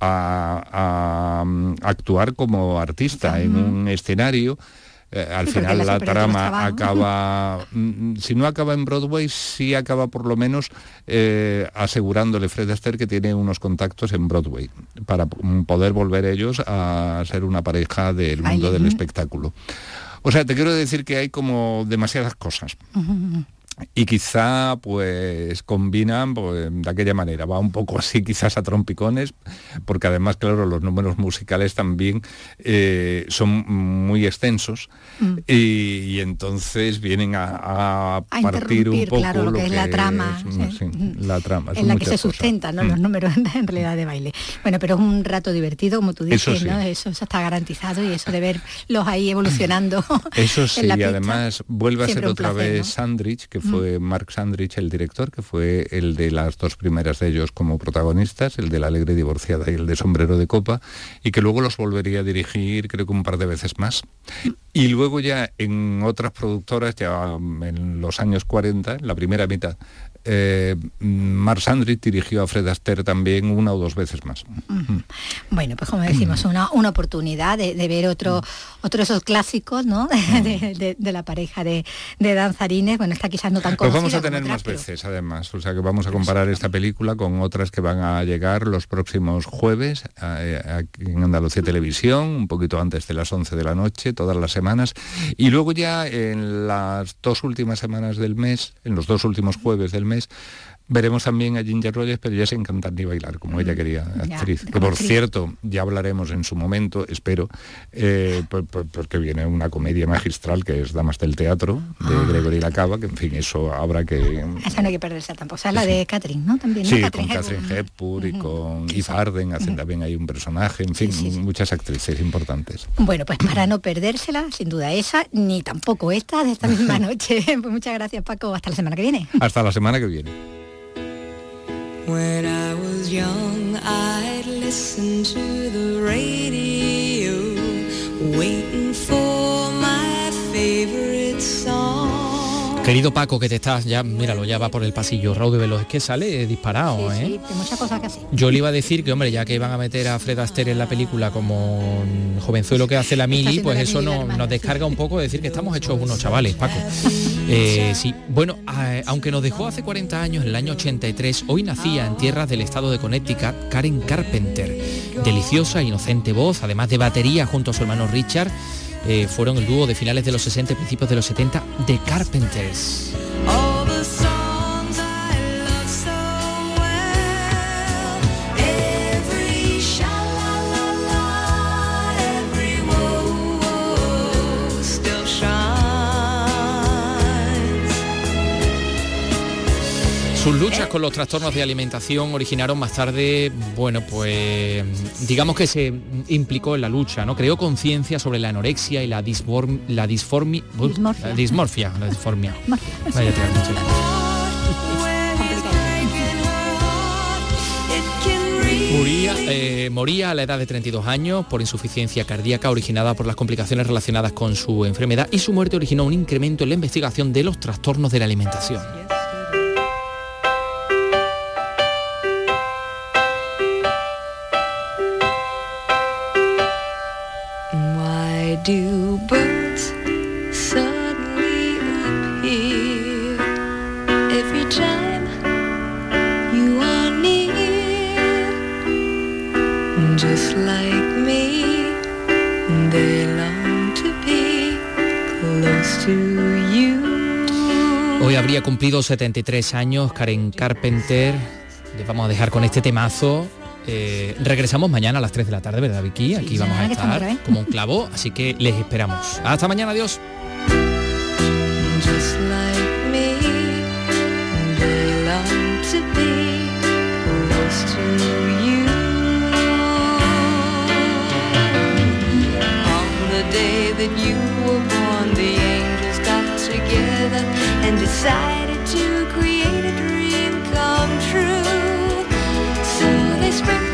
[SPEAKER 28] a, actuar como artista en un escenario eh, al final la trama acaba, si no acaba en Broadway, sí acaba por lo menos eh, asegurándole Fred Astaire que tiene unos contactos en Broadway para poder volver ellos a ser una pareja del mundo del espectáculo. O sea, te quiero decir que hay como demasiadas cosas y quizá pues combinan pues, de aquella manera, va un poco así quizás a trompicones, porque además, claro, los números musicales también eh, son muy extensos mm. y, entonces vienen a, partir un poco
[SPEAKER 5] lo, que, es la trama.
[SPEAKER 28] la trama.
[SPEAKER 5] En la que se sustentan los mm. números en realidad de baile. Bueno, pero es un rato divertido, como tú dices, eso, ¿no? eso, está garantizado y eso de verlos ahí evolucionando.
[SPEAKER 28] Eso sí, y además vuelve a ser otra vez Sandrich, que fue Mark Sandrich el director, que fue el de las dos primeras de ellos como protagonistas, el de La Alegre Divorciada y el de Sombrero de Copa, y que luego los volvería a dirigir creo que un par de veces más. Y luego ya en otras productoras, ya en los años 40, en la primera mitad, eh, Mark Sandrich dirigió a Fred Astaire también una o dos veces más.
[SPEAKER 5] Bueno, pues como decimos, una, una oportunidad de, ver otro, otro esos clásicos ¿no? de, la pareja de, danzarines. Bueno, está quizás no tan
[SPEAKER 28] Pues vamos a tener más veces, además. O sea que vamos a comparar esta película con otras que van a llegar los próximos jueves en Andalucía Televisión, un poquito antes de las 11 de la noche, todas las semanas. Y luego ya en las dos últimas semanas del mes, en los dos últimos jueves del mes, mes Veremos también a Ginger Rogers, pero ya sin cantar ni bailar, como ella mm, quería, actriz. que por cierto, ya hablaremos en su momento, espero, eh, porque viene una comedia magistral que es Damas del Teatro, de ah. Gregory Lacaba, que en fin, eso habrá que...
[SPEAKER 5] Esa no hay que perderse tampoco, o sea, la de Catherine, ¿no? También,
[SPEAKER 28] Sí, con Catherine Hepburn y con Eve Arden, hacen también ahí un personaje, en fin, muchas actrices importantes.
[SPEAKER 5] Bueno, pues para no perdérsela, sin duda esa, ni tampoco esta de esta misma noche. pues muchas gracias, Paco, hasta la semana que viene.
[SPEAKER 28] Hasta la semana que viene. When I was young, I'd listen to the radio, waiting for my favorite song. Querido Paco, que te estás ya, míralo, ya va por el pasillo, Raúl de Veloz, es que sale disparado,
[SPEAKER 5] sí,
[SPEAKER 28] ¿eh?
[SPEAKER 5] Sí, muchas cosas que hace.
[SPEAKER 28] Yo le iba a decir que, hombre, ya que van a meter a Fred Astaire en la película como jovenzuelo que hace la mili, pues eso no, nos descarga un poco de decir que estamos hechos unos chavales, Paco. Eh, sí, bueno, aunque nos dejó hace 40 años, en el año 83, hoy nacía en tierras del estado de Connecticut Karen Carpenter. Deliciosa, inocente voz, además de batería junto a su hermano Richard, eh, fueron el dúo de finales de los 60 y principios de los 70 de Carpenters. Sus luchas con los trastornos de alimentación originaron más tarde, bueno, pues digamos que se implicó en la lucha, ¿no? Creó conciencia sobre la anorexia y la, disform, la, disformi,
[SPEAKER 5] dismorfia.
[SPEAKER 28] La dismorfia, la disformia. Moría, eh, moría a la edad de 32 años por insuficiencia cardíaca originada por las complicaciones relacionadas con su enfermedad y su muerte originó un incremento en la investigación de los trastornos de la alimentación.
[SPEAKER 3] Cumplido 73 años, Karen Carpenter. Les vamos a dejar con este temazo. Eh, regresamos mañana a las 3 de la tarde, ¿verdad, Vicky? Aquí vamos a estar como un clavo, así que les esperamos. Hasta mañana, adiós.
[SPEAKER 29] day that you were born, the angels got together and decided to create a dream come true. So they spring.